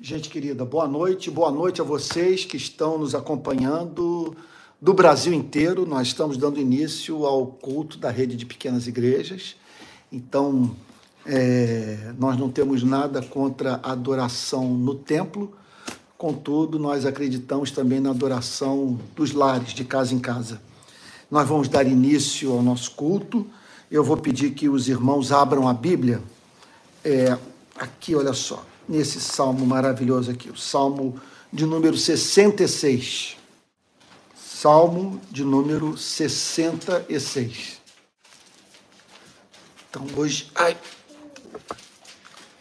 Gente querida, boa noite. Boa noite a vocês que estão nos acompanhando do Brasil inteiro. Nós estamos dando início ao culto da rede de pequenas igrejas. Então, é, nós não temos nada contra a adoração no templo, contudo, nós acreditamos também na adoração dos lares, de casa em casa. Nós vamos dar início ao nosso culto. Eu vou pedir que os irmãos abram a Bíblia. É, aqui, olha só nesse salmo maravilhoso aqui, o salmo de número 66. Salmo de número 66. Então hoje, ai,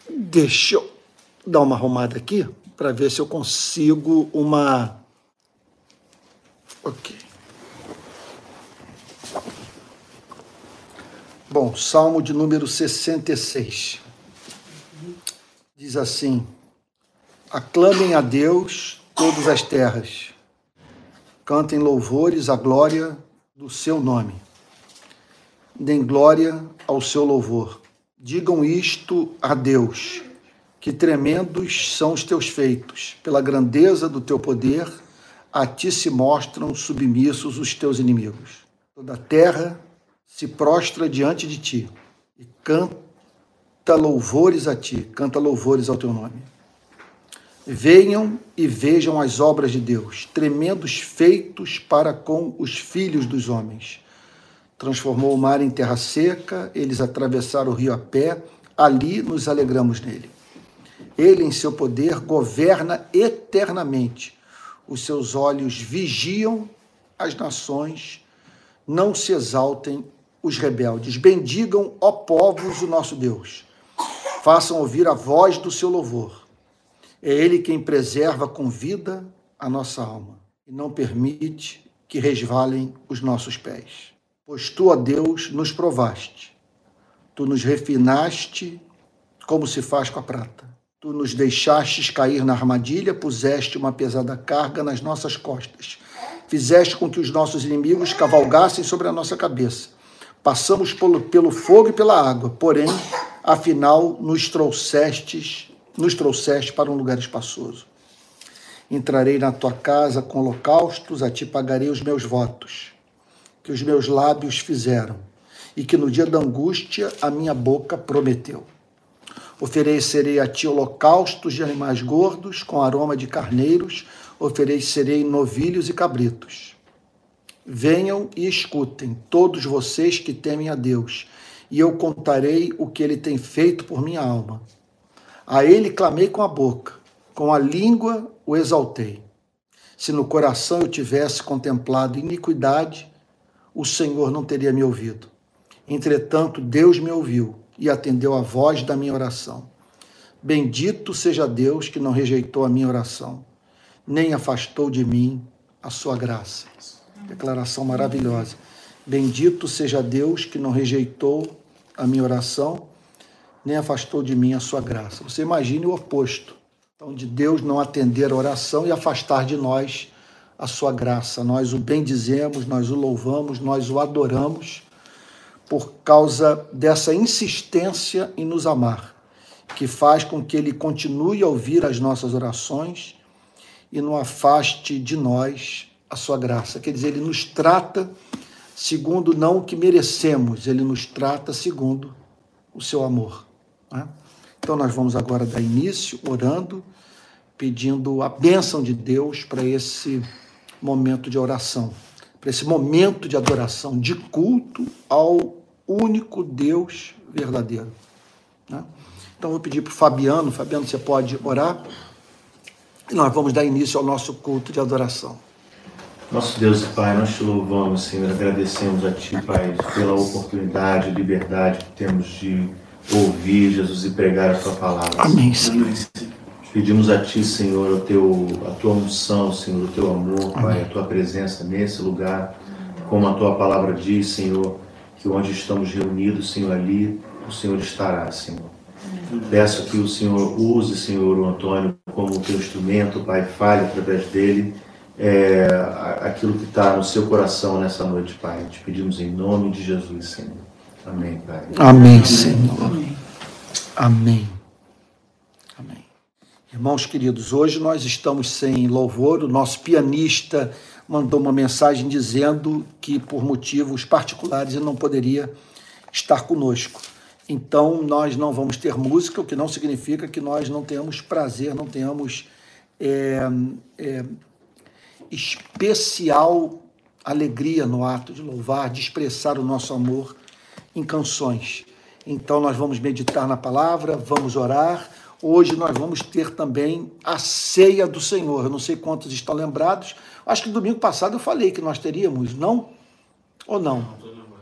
deixa eu dar uma arrumada aqui para ver se eu consigo uma. Ok. Bom, Salmo de número 66 diz assim: Aclamem a Deus todas as terras, cantem louvores à glória do seu nome, deem glória ao seu louvor. Digam isto a Deus, que tremendos são os teus feitos, pela grandeza do teu poder, a ti se mostram submissos os teus inimigos. Toda a terra se prostra diante de ti e canta canta louvores a ti, canta louvores ao teu nome. Venham e vejam as obras de Deus, tremendos feitos para com os filhos dos homens. Transformou o mar em terra seca, eles atravessaram o rio a pé, ali nos alegramos nele. Ele, em seu poder, governa eternamente. Os seus olhos vigiam as nações, não se exaltem os rebeldes. Bendigam, ó povos, o nosso Deus façam ouvir a voz do seu louvor. É Ele quem preserva com vida a nossa alma e não permite que resvalem os nossos pés. Pois tu, ó Deus, nos provaste, tu nos refinaste como se faz com a prata. Tu nos deixastes cair na armadilha, puseste uma pesada carga nas nossas costas. Fizeste com que os nossos inimigos cavalgassem sobre a nossa cabeça. Passamos pelo, pelo fogo e pela água, porém afinal nos trouxestes, nos trouxeste para um lugar espaçoso. Entrarei na tua casa com holocaustos, a ti pagarei os meus votos, que os meus lábios fizeram, e que no dia da angústia a minha boca prometeu. Oferecerei a ti holocaustos de animais gordos, com aroma de carneiros, oferecerei novilhos e cabritos. Venham e escutem, todos vocês que temem a Deus, e eu contarei o que ele tem feito por minha alma. A ele clamei com a boca, com a língua o exaltei. Se no coração eu tivesse contemplado iniquidade, o Senhor não teria me ouvido. Entretanto, Deus me ouviu e atendeu a voz da minha oração. Bendito seja Deus que não rejeitou a minha oração, nem afastou de mim a sua graça. Declaração maravilhosa. Bendito seja Deus que não rejeitou a minha oração, nem afastou de mim a sua graça. Você imagine o oposto. Então, de Deus não atender a oração e afastar de nós a sua graça. Nós o bendizemos, nós o louvamos, nós o adoramos por causa dessa insistência em nos amar, que faz com que ele continue a ouvir as nossas orações e não afaste de nós a sua graça. Quer dizer, ele nos trata segundo não o que merecemos, ele nos trata segundo o seu amor. Né? Então nós vamos agora dar início orando, pedindo a bênção de Deus para esse momento de oração, para esse momento de adoração, de culto ao único Deus verdadeiro. Né? Então vou pedir para o Fabiano, Fabiano, você pode orar? E nós vamos dar início ao nosso culto de adoração. Nosso Deus e Pai, nós te louvamos, Senhor, agradecemos a Ti, Pai, pela oportunidade, liberdade que temos de ouvir, Jesus, e pregar a Tua palavra. Amém, Senhor. Pedimos a Ti, Senhor, a, teu, a Tua unção, Senhor, o Teu amor, Pai, a Tua presença nesse lugar, como a Tua palavra diz, Senhor, que onde estamos reunidos, Senhor, ali o Senhor estará, Senhor. Peço que o Senhor use, Senhor, o Antônio como teu instrumento, Pai, fale através dele é, aquilo que está no seu coração nessa noite, Pai. Te pedimos em nome de Jesus, Senhor. Amém, Pai. Amém, Senhor. Amém. Amém. Irmãos queridos, hoje nós estamos sem louvor. O nosso pianista mandou uma mensagem dizendo que, por motivos particulares, ele não poderia estar conosco. Então, nós não vamos ter música, o que não significa que nós não tenhamos prazer, não tenhamos é, é, especial alegria no ato de louvar, de expressar o nosso amor em canções. Então, nós vamos meditar na palavra, vamos orar Hoje nós vamos ter também a ceia do Senhor. Eu não sei quantos estão lembrados. Acho que domingo passado eu falei que nós teríamos, não? Ou não?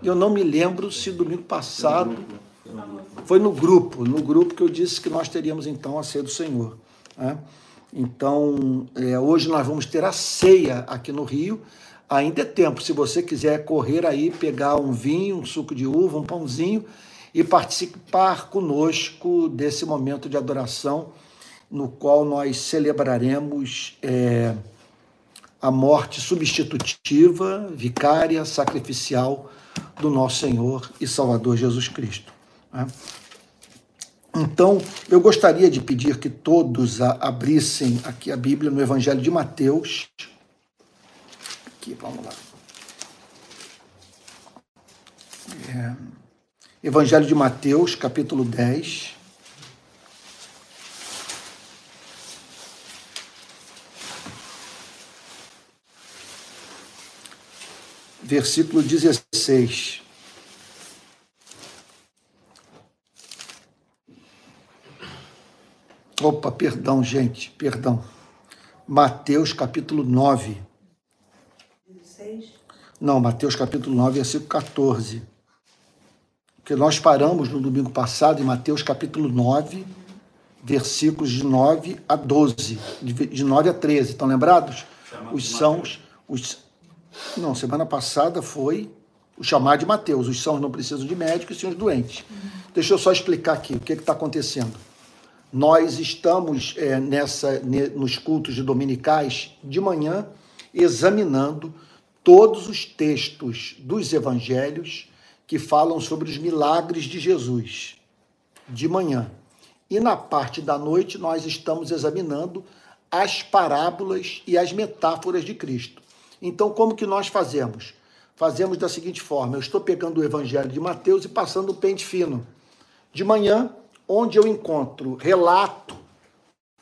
Eu não me lembro se domingo passado foi no grupo, no grupo que eu disse que nós teríamos então a ceia do Senhor. Né? Então, é, hoje nós vamos ter a ceia aqui no Rio. Ainda é tempo, se você quiser correr aí, pegar um vinho, um suco de uva, um pãozinho e participar conosco desse momento de adoração, no qual nós celebraremos é, a morte substitutiva, vicária, sacrificial do nosso Senhor e Salvador Jesus Cristo. Né? Então, eu gostaria de pedir que todos abrissem aqui a Bíblia no Evangelho de Mateus. Aqui, vamos lá. É... Evangelho de Mateus, capítulo 10. Versículo 16. Opa, perdão, gente, perdão. Mateus capítulo 9. 16? Não, Mateus capítulo 9, versículo 14 que nós paramos no domingo passado em Mateus capítulo 9, versículos de 9 a 12, de 9 a 13. Estão lembrados? Os sãos, os Não, semana passada foi o chamar de Mateus. Os sãos não precisam de médico e sim os doentes. Deixa eu só explicar aqui o que está acontecendo. Nós estamos é, nessa, nos cultos de dominicais de manhã examinando todos os textos dos evangelhos que falam sobre os milagres de Jesus, de manhã. E na parte da noite, nós estamos examinando as parábolas e as metáforas de Cristo. Então, como que nós fazemos? Fazemos da seguinte forma: eu estou pegando o Evangelho de Mateus e passando o pente fino. De manhã, onde eu encontro relato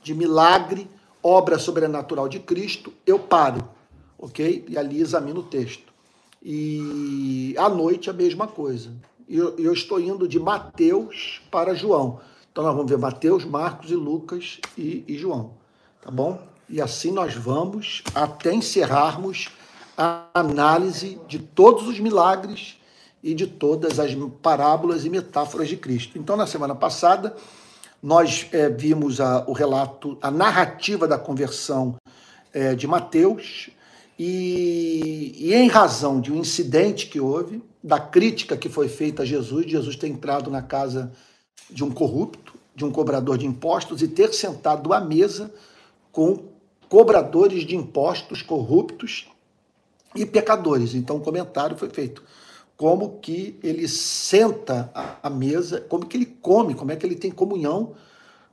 de milagre, obra sobrenatural de Cristo, eu paro, ok? E ali examino o texto. E à noite a mesma coisa. Eu, eu estou indo de Mateus para João. Então nós vamos ver Mateus, Marcos e Lucas e, e João. Tá bom? E assim nós vamos até encerrarmos a análise de todos os milagres e de todas as parábolas e metáforas de Cristo. Então, na semana passada, nós é, vimos a, o relato, a narrativa da conversão é, de Mateus, e, e, em razão de um incidente que houve, da crítica que foi feita a Jesus, Jesus ter entrado na casa de um corrupto, de um cobrador de impostos, e ter sentado à mesa com cobradores de impostos corruptos e pecadores. Então o comentário foi feito. Como que ele senta à mesa, como que ele come, como é que ele tem comunhão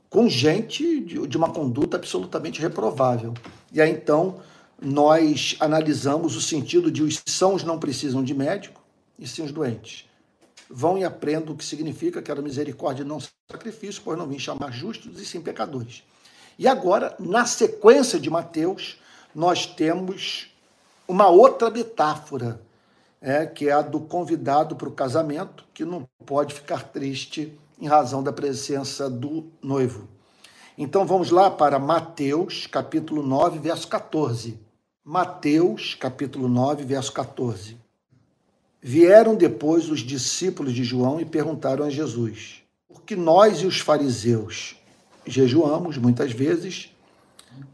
com gente de, de uma conduta absolutamente reprovável. E aí então nós analisamos o sentido de os sãos não precisam de médico e sim os doentes. Vão e aprendam o que significa que era misericórdia e não sacrifício, pois não vim chamar justos e sim pecadores. E agora, na sequência de Mateus, nós temos uma outra metáfora, é, que é a do convidado para o casamento, que não pode ficar triste em razão da presença do noivo. Então vamos lá para Mateus, capítulo 9, verso 14. Mateus, capítulo 9, verso 14. Vieram depois os discípulos de João e perguntaram a Jesus: Por que nós e os fariseus jejuamos muitas vezes,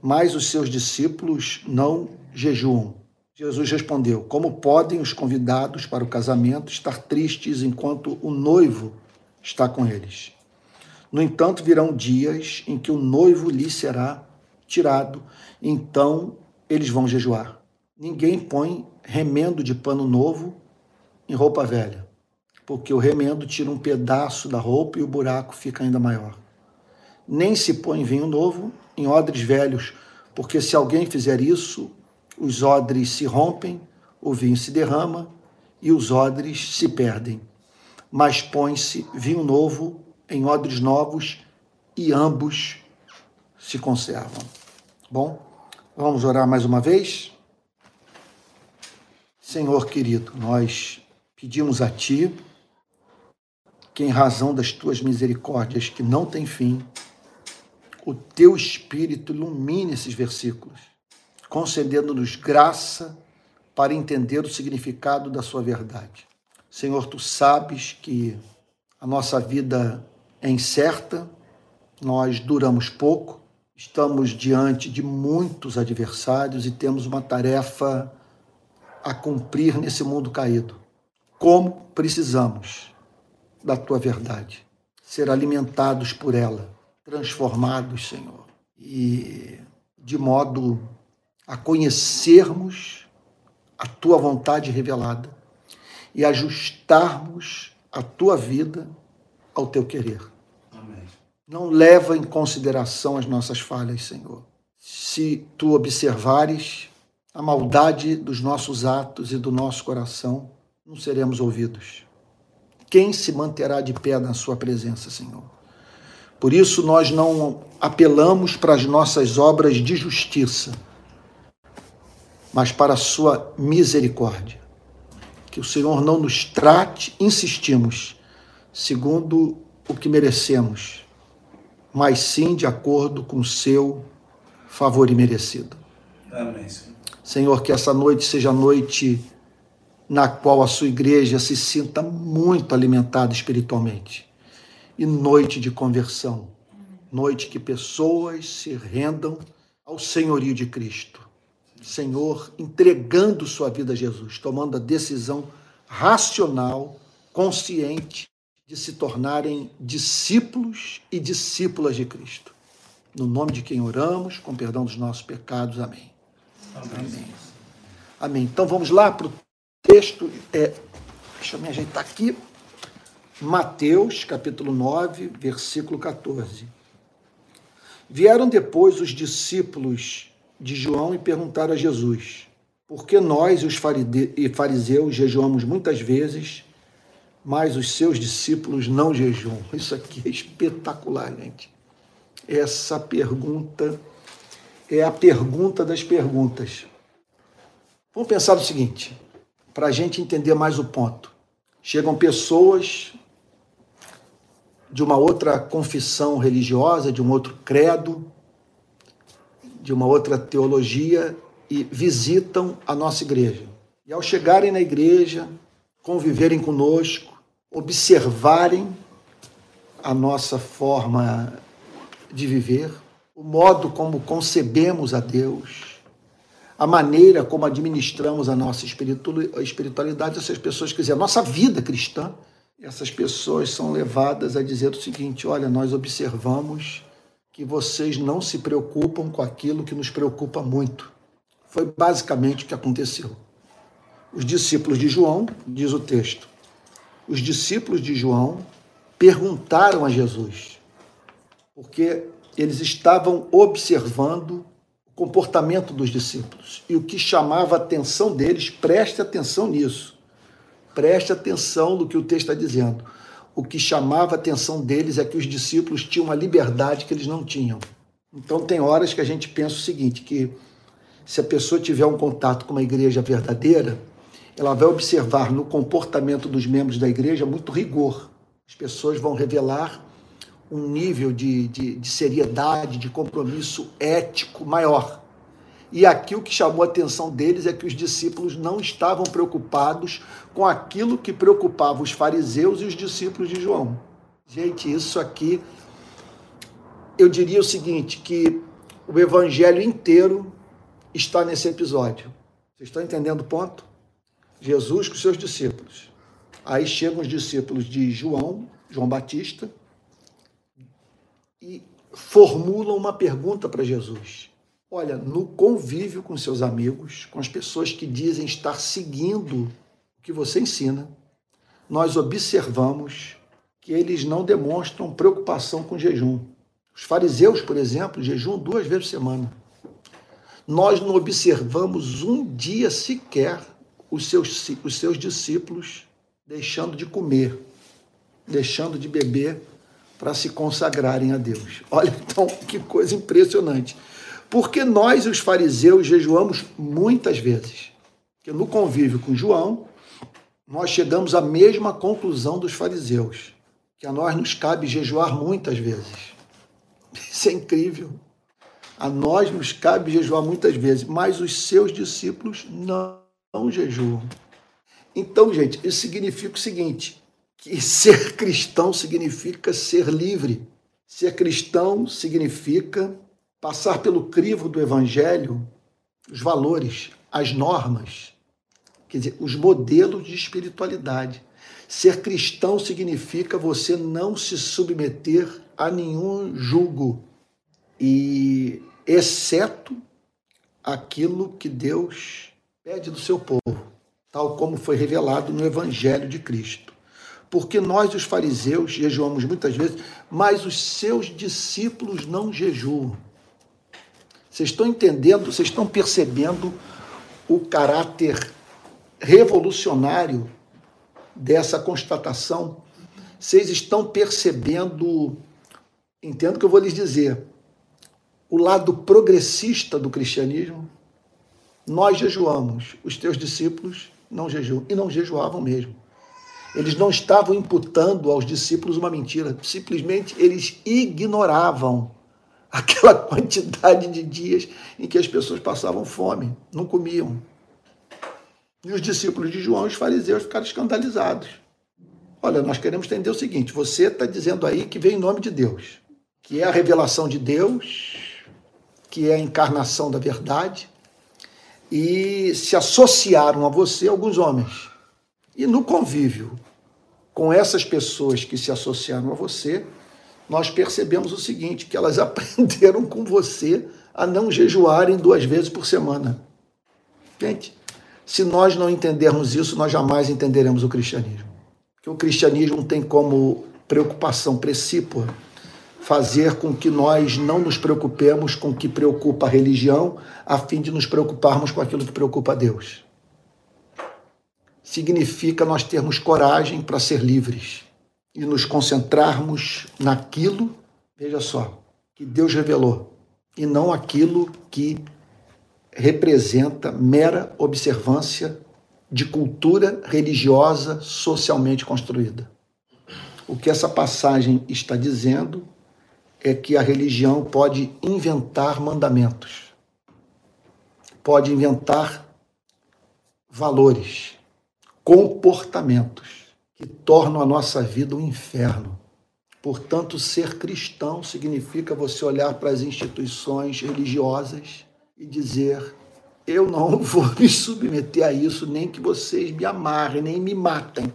mas os seus discípulos não jejuam? Jesus respondeu: Como podem os convidados para o casamento estar tristes enquanto o noivo está com eles? No entanto, virão dias em que o noivo lhe será tirado, então eles vão jejuar. Ninguém põe remendo de pano novo em roupa velha, porque o remendo tira um pedaço da roupa e o buraco fica ainda maior. Nem se põe vinho novo em odres velhos, porque se alguém fizer isso, os odres se rompem, o vinho se derrama e os odres se perdem. Mas põe-se vinho novo em odres novos e ambos se conservam. Bom, vamos orar mais uma vez? Senhor querido, nós pedimos a Ti que, em razão das Tuas misericórdias que não têm fim, o Teu Espírito ilumine esses versículos, concedendo-nos graça para entender o significado da Sua verdade. Senhor, Tu sabes que a nossa vida é incerta, nós duramos pouco, estamos diante de muitos adversários e temos uma tarefa a cumprir nesse mundo caído. Como precisamos da tua verdade, ser alimentados por ela, transformados, Senhor, e de modo a conhecermos a tua vontade revelada e ajustarmos a tua vida ao teu querer. Amém. Não leva em consideração as nossas falhas, Senhor. Se tu observares a maldade dos nossos atos e do nosso coração, não seremos ouvidos. Quem se manterá de pé na sua presença, Senhor? Por isso nós não apelamos para as nossas obras de justiça, mas para a sua misericórdia. Que o Senhor não nos trate, insistimos, segundo o que merecemos, mas sim de acordo com o seu favor imerecido. Amém, Senhor. Senhor, que essa noite seja noite na qual a sua igreja se sinta muito alimentada espiritualmente. E noite de conversão, noite que pessoas se rendam ao senhorio de Cristo. Senhor, entregando sua vida a Jesus, tomando a decisão racional, consciente de se tornarem discípulos e discípulas de Cristo. No nome de quem oramos, com perdão dos nossos pecados. Amém. Amém. Amém. Então vamos lá para o texto. É, deixa eu me ajeitar aqui. Mateus, capítulo 9, versículo 14. Vieram depois os discípulos de João e perguntaram a Jesus: Por que nós os fariseus jejuamos muitas vezes, mas os seus discípulos não jejuam? Isso aqui é espetacular, gente. Essa pergunta é a pergunta das perguntas. Vamos pensar o seguinte, para a gente entender mais o ponto. Chegam pessoas de uma outra confissão religiosa, de um outro credo, de uma outra teologia e visitam a nossa igreja. E ao chegarem na igreja, conviverem conosco, observarem a nossa forma de viver, o modo como concebemos a Deus, a maneira como administramos a nossa espiritualidade, essas pessoas, quer dizer, a nossa vida cristã, essas pessoas são levadas a dizer o seguinte: olha, nós observamos que vocês não se preocupam com aquilo que nos preocupa muito. Foi basicamente o que aconteceu. Os discípulos de João, diz o texto, os discípulos de João perguntaram a Jesus, porque eles estavam observando o comportamento dos discípulos. E o que chamava a atenção deles, preste atenção nisso. Preste atenção no que o texto está dizendo. O que chamava a atenção deles é que os discípulos tinham uma liberdade que eles não tinham. Então, tem horas que a gente pensa o seguinte: que se a pessoa tiver um contato com uma igreja verdadeira, ela vai observar no comportamento dos membros da igreja muito rigor. As pessoas vão revelar um nível de, de, de seriedade, de compromisso ético maior. E aqui o que chamou a atenção deles é que os discípulos não estavam preocupados com aquilo que preocupava os fariseus e os discípulos de João. Gente, isso aqui, eu diria o seguinte, que o evangelho inteiro está nesse episódio. Vocês estão entendendo o ponto? Jesus com seus discípulos. Aí chegam os discípulos de João, João Batista, e formulam uma pergunta para Jesus. Olha, no convívio com seus amigos, com as pessoas que dizem estar seguindo o que você ensina, nós observamos que eles não demonstram preocupação com jejum. Os fariseus, por exemplo, jejuam duas vezes por semana. Nós não observamos um dia sequer os seus, os seus discípulos deixando de comer, deixando de beber para se consagrarem a Deus. Olha então que coisa impressionante. Porque nós, os fariseus, jejuamos muitas vezes. Que no convívio com João, nós chegamos à mesma conclusão dos fariseus, que a nós nos cabe jejuar muitas vezes. Isso é incrível. A nós nos cabe jejuar muitas vezes, mas os seus discípulos não, não jejuam. Então, gente, isso significa o seguinte: que ser cristão significa ser livre. Ser cristão significa passar pelo crivo do evangelho os valores, as normas, quer dizer, os modelos de espiritualidade. Ser cristão significa você não se submeter a nenhum julgo, e exceto aquilo que Deus pede do seu povo, tal como foi revelado no Evangelho de Cristo. Porque nós, os fariseus, jejuamos muitas vezes, mas os seus discípulos não jejuam. Vocês estão entendendo, vocês estão percebendo o caráter revolucionário dessa constatação? Vocês estão percebendo, entendo o que eu vou lhes dizer, o lado progressista do cristianismo? Nós jejuamos, os teus discípulos não jejuam, e não jejuavam mesmo. Eles não estavam imputando aos discípulos uma mentira, simplesmente eles ignoravam aquela quantidade de dias em que as pessoas passavam fome, não comiam. E os discípulos de João, os fariseus, ficaram escandalizados. Olha, nós queremos entender o seguinte: você está dizendo aí que vem em nome de Deus, que é a revelação de Deus, que é a encarnação da verdade, e se associaram a você alguns homens. E no convívio com essas pessoas que se associaram a você, nós percebemos o seguinte: que elas aprenderam com você a não jejuarem duas vezes por semana. Gente, se nós não entendermos isso, nós jamais entenderemos o cristianismo. Que o cristianismo tem como preocupação precípua fazer com que nós não nos preocupemos com o que preocupa a religião, a fim de nos preocuparmos com aquilo que preocupa a Deus. Significa nós termos coragem para ser livres e nos concentrarmos naquilo, veja só, que Deus revelou, e não aquilo que representa mera observância de cultura religiosa socialmente construída. O que essa passagem está dizendo é que a religião pode inventar mandamentos, pode inventar valores, comportamentos que tornam a nossa vida um inferno. Portanto, ser cristão significa você olhar para as instituições religiosas e dizer: eu não vou me submeter a isso, nem que vocês me amarrem, nem me matem.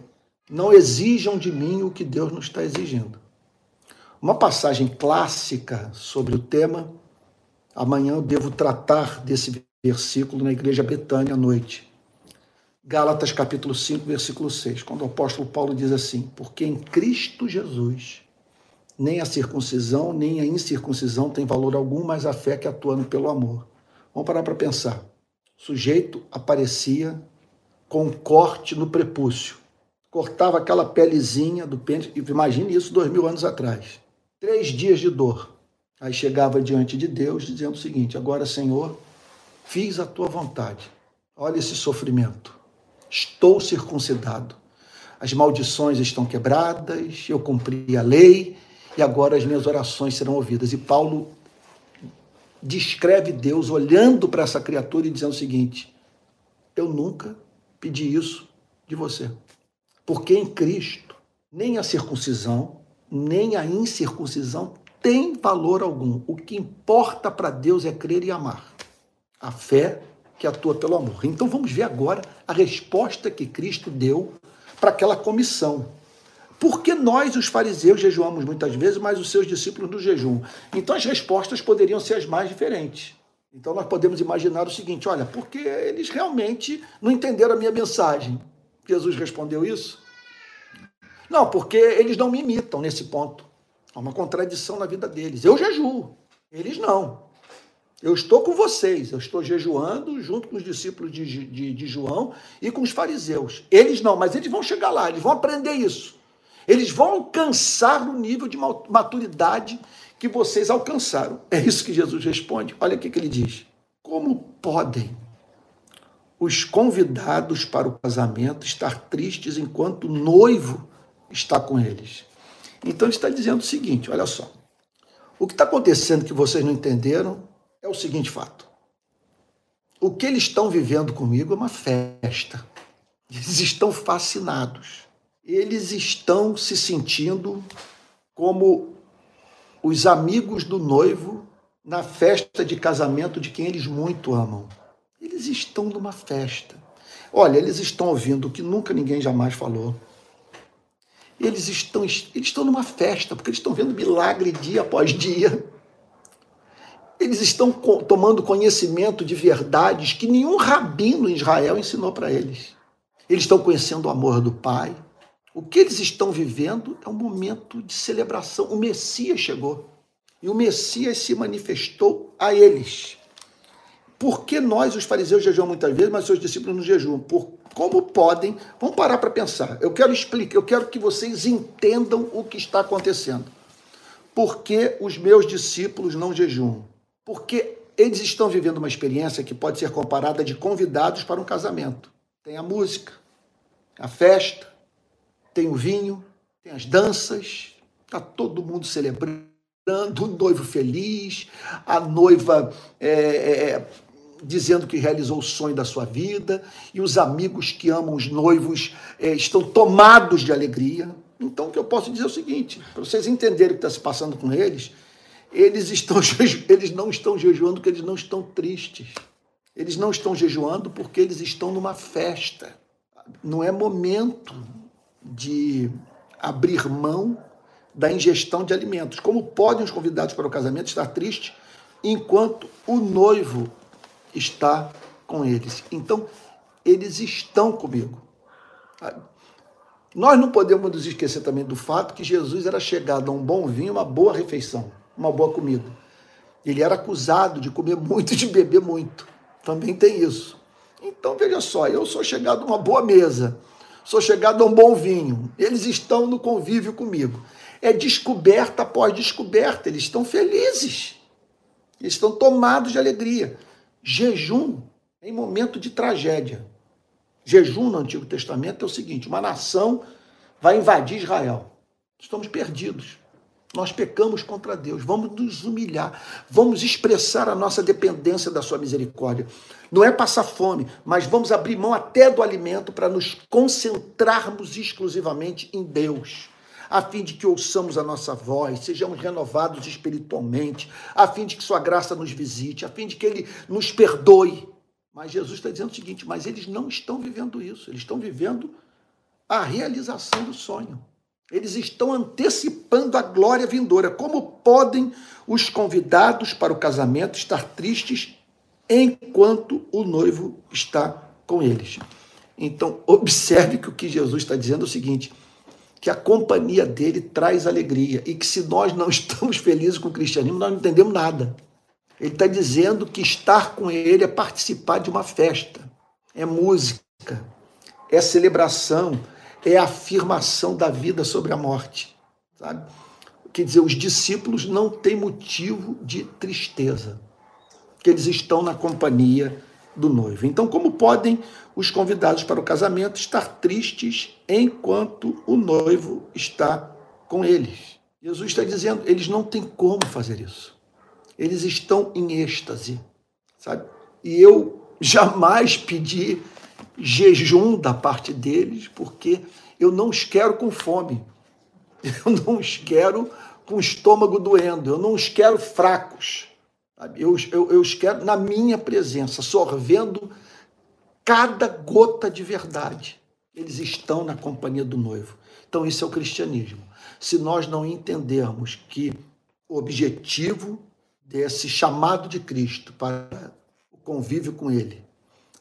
Não exijam de mim o que Deus não está exigindo. Uma passagem clássica sobre o tema, amanhã eu devo tratar desse versículo na igreja Betânia à noite. Gálatas capítulo 5, versículo 6, quando o apóstolo Paulo diz assim: Porque em Cristo Jesus nem a circuncisão nem a incircuncisão tem valor algum, mas a fé que atuando pelo amor. Vamos parar para pensar. O sujeito aparecia com um corte no prepúcio, cortava aquela pelezinha do pênis, imagine isso dois mil anos atrás. Três dias de dor. Aí chegava diante de Deus dizendo o seguinte: Agora, Senhor, fiz a tua vontade. Olha esse sofrimento estou circuncidado. As maldições estão quebradas, eu cumpri a lei e agora as minhas orações serão ouvidas. E Paulo descreve Deus olhando para essa criatura e dizendo o seguinte: Eu nunca pedi isso de você. Porque em Cristo, nem a circuncisão, nem a incircuncisão tem valor algum. O que importa para Deus é crer e amar. A fé que atua pelo amor. Então vamos ver agora a resposta que Cristo deu para aquela comissão. Porque nós, os fariseus, jejuamos muitas vezes, mas os seus discípulos no jejum. Então as respostas poderiam ser as mais diferentes. Então nós podemos imaginar o seguinte: olha, porque eles realmente não entenderam a minha mensagem. Jesus respondeu isso? Não, porque eles não me imitam nesse ponto. Há uma contradição na vida deles. Eu jejuo, eles não. Eu estou com vocês, eu estou jejuando junto com os discípulos de, de, de, João e com os fariseus. Eles não, mas eles vão chegar lá, eles vão aprender isso. Eles vão alcançar o nível de maturidade que vocês alcançaram. É isso que Jesus responde. Olha o que, que ele diz. Como podem os convidados para o casamento estar tristes enquanto o noivo está com eles? Então ele está dizendo o seguinte: olha só. O que está acontecendo que vocês não entenderam é o seguinte fato. O que eles estão vivendo comigo é uma festa. Eles estão fascinados. Eles estão se sentindo como os amigos do noivo na festa de casamento de quem eles muito amam. Eles estão numa festa. Olha, eles estão ouvindo o que nunca ninguém jamais falou. Eles estão, eles estão numa festa, porque eles estão vendo milagre dia após dia eles estão tomando conhecimento de verdades que nenhum rabino em Israel ensinou para eles. Eles estão conhecendo o amor do Pai. O que eles estão vivendo é um momento de celebração. O Messias chegou e o Messias se manifestou a eles. Por que nós, os fariseus, jejuamos muitas vezes, mas seus discípulos não jejuam? Por, como podem? Vamos parar para pensar. Eu quero explicar, eu quero que vocês entendam o que está acontecendo. Por que os meus discípulos não jejuam? Porque eles estão vivendo uma experiência que pode ser comparada de convidados para um casamento. Tem a música, a festa, tem o vinho, tem as danças, está todo mundo celebrando, o noivo feliz, a noiva é, é, dizendo que realizou o sonho da sua vida, e os amigos que amam os noivos é, estão tomados de alegria. Então, o que eu posso dizer é o seguinte: para vocês entenderem o que está se passando com eles, eles, estão, eles não estão jejuando porque eles não estão tristes. Eles não estão jejuando porque eles estão numa festa. Não é momento de abrir mão da ingestão de alimentos. Como podem os convidados para o casamento estar tristes enquanto o noivo está com eles? Então, eles estão comigo. Nós não podemos nos esquecer também do fato que Jesus era chegado a um bom vinho, uma boa refeição uma boa comida. Ele era acusado de comer muito e de beber muito. Também tem isso. Então, veja só, eu sou chegado a uma boa mesa, sou chegado a um bom vinho, eles estão no convívio comigo. É descoberta após descoberta, eles estão felizes, eles estão tomados de alegria. Jejum em momento de tragédia. Jejum no Antigo Testamento é o seguinte: uma nação vai invadir Israel. Estamos perdidos. Nós pecamos contra Deus, vamos nos humilhar, vamos expressar a nossa dependência da Sua misericórdia. Não é passar fome, mas vamos abrir mão até do alimento para nos concentrarmos exclusivamente em Deus, a fim de que ouçamos a nossa voz, sejamos renovados espiritualmente, a fim de que Sua graça nos visite, a fim de que Ele nos perdoe. Mas Jesus está dizendo o seguinte: mas eles não estão vivendo isso, eles estão vivendo a realização do sonho. Eles estão antecipando a glória vindoura. Como podem os convidados para o casamento estar tristes enquanto o noivo está com eles? Então, observe que o que Jesus está dizendo é o seguinte: que a companhia dele traz alegria e que se nós não estamos felizes com o cristianismo, nós não entendemos nada. Ele está dizendo que estar com ele é participar de uma festa, é música, é celebração, é a afirmação da vida sobre a morte. Sabe? Quer dizer, os discípulos não têm motivo de tristeza, que eles estão na companhia do noivo. Então, como podem os convidados para o casamento estar tristes enquanto o noivo está com eles? Jesus está dizendo, eles não têm como fazer isso. Eles estão em êxtase, sabe? E eu jamais pedi jejum da parte deles, porque eu não os quero com fome, eu não os quero com o estômago doendo, eu não os quero fracos, eu, eu, eu os quero na minha presença, sorvendo cada gota de verdade. Eles estão na companhia do noivo. Então, isso é o cristianismo. Se nós não entendermos que o objetivo desse chamado de Cristo para o convívio com Ele,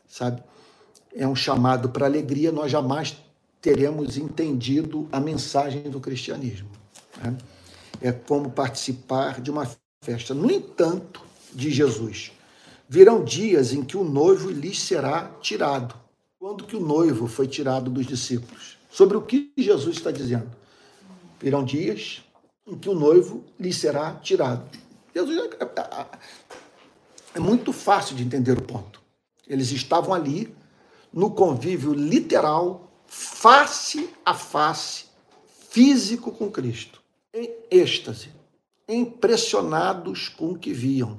sabe? É um chamado para alegria, nós jamais teremos entendido a mensagem do cristianismo. Né? É como participar de uma festa. No entanto, de Jesus, virão dias em que o noivo lhes será tirado. Quando que o noivo foi tirado dos discípulos? Sobre o que Jesus está dizendo? Virão dias em que o noivo lhes será tirado. Jesus é, é, é, é muito fácil de entender o ponto. Eles estavam ali no convívio literal, face a face, físico com Cristo, em êxtase, impressionados com o que viam.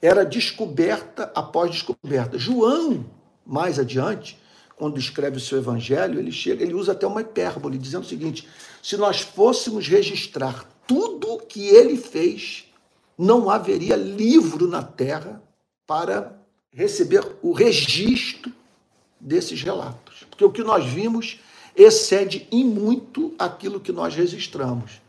Era descoberta após descoberta. João, mais adiante, quando escreve o seu evangelho, ele chega, ele usa até uma hipérbole, dizendo o seguinte: se nós fôssemos registrar tudo o que ele fez, não haveria livro na terra para receber o registro desses relatos. Porque o que nós vimos excede em muito aquilo que nós registramos.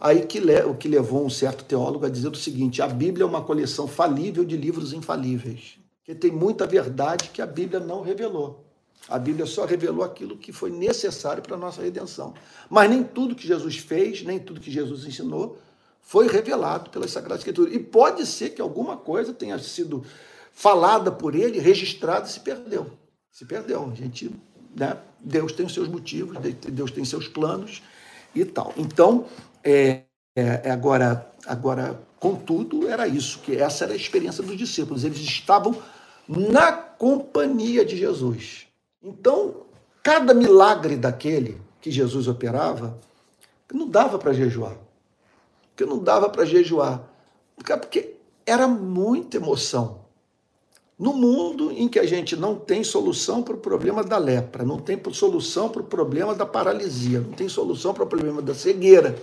Aí que o que levou um certo teólogo a dizer o seguinte: a Bíblia é uma coleção falível de livros infalíveis. Que tem muita verdade que a Bíblia não revelou. A Bíblia só revelou aquilo que foi necessário para a nossa redenção. Mas nem tudo que Jesus fez, nem tudo que Jesus ensinou, foi revelado pela Sagrada Escritura. E pode ser que alguma coisa tenha sido falada por ele, registrada e se perdeu. Se perdeu. A gente, né? Deus tem os seus motivos, Deus tem seus planos e tal. Então, é, é, agora, agora, contudo, era isso, que essa era a experiência dos discípulos. Eles estavam na companhia de Jesus. Então, cada milagre daquele que Jesus operava, não dava para jejuar. Porque não dava para jejuar. Porque era muita emoção. No mundo em que a gente não tem solução para o problema da lepra, não tem solução para o problema da paralisia, não tem solução para o problema da cegueira,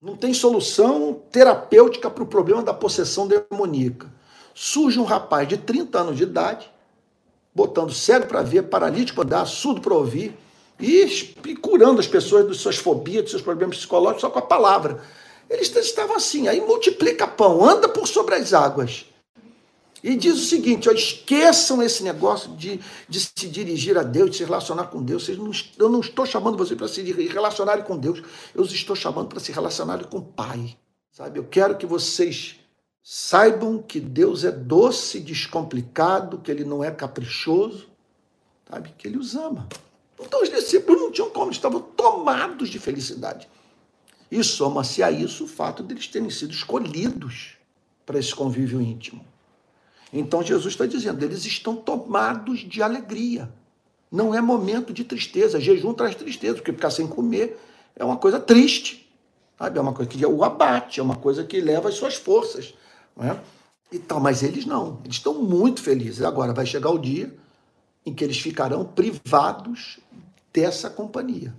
não tem solução terapêutica para o problema da possessão demoníaca. Surge um rapaz de 30 anos de idade, botando cego para ver, paralítico para andar, surdo para ouvir, e, e curando as pessoas das suas fobias, dos seus problemas psicológicos só com a palavra. Eles estavam assim, aí multiplica pão, anda por sobre as águas. E diz o seguinte: ó, esqueçam esse negócio de, de se dirigir a Deus, de se relacionar com Deus. Vocês não, eu não estou chamando vocês para se relacionarem com Deus, eu os estou chamando para se relacionarem com o Pai. Sabe? Eu quero que vocês saibam que Deus é doce, descomplicado, que Ele não é caprichoso, sabe? que Ele os ama. Então os discípulos não tinham como, estavam tomados de felicidade. E soma-se a isso o fato de eles terem sido escolhidos para esse convívio íntimo. Então Jesus está dizendo, eles estão tomados de alegria. Não é momento de tristeza. Jejum traz tristeza, porque ficar sem comer é uma coisa triste. Sabe? É uma coisa que o abate, é uma coisa que leva as suas forças. Não é? e tal, mas eles não, eles estão muito felizes. Agora vai chegar o dia em que eles ficarão privados dessa companhia.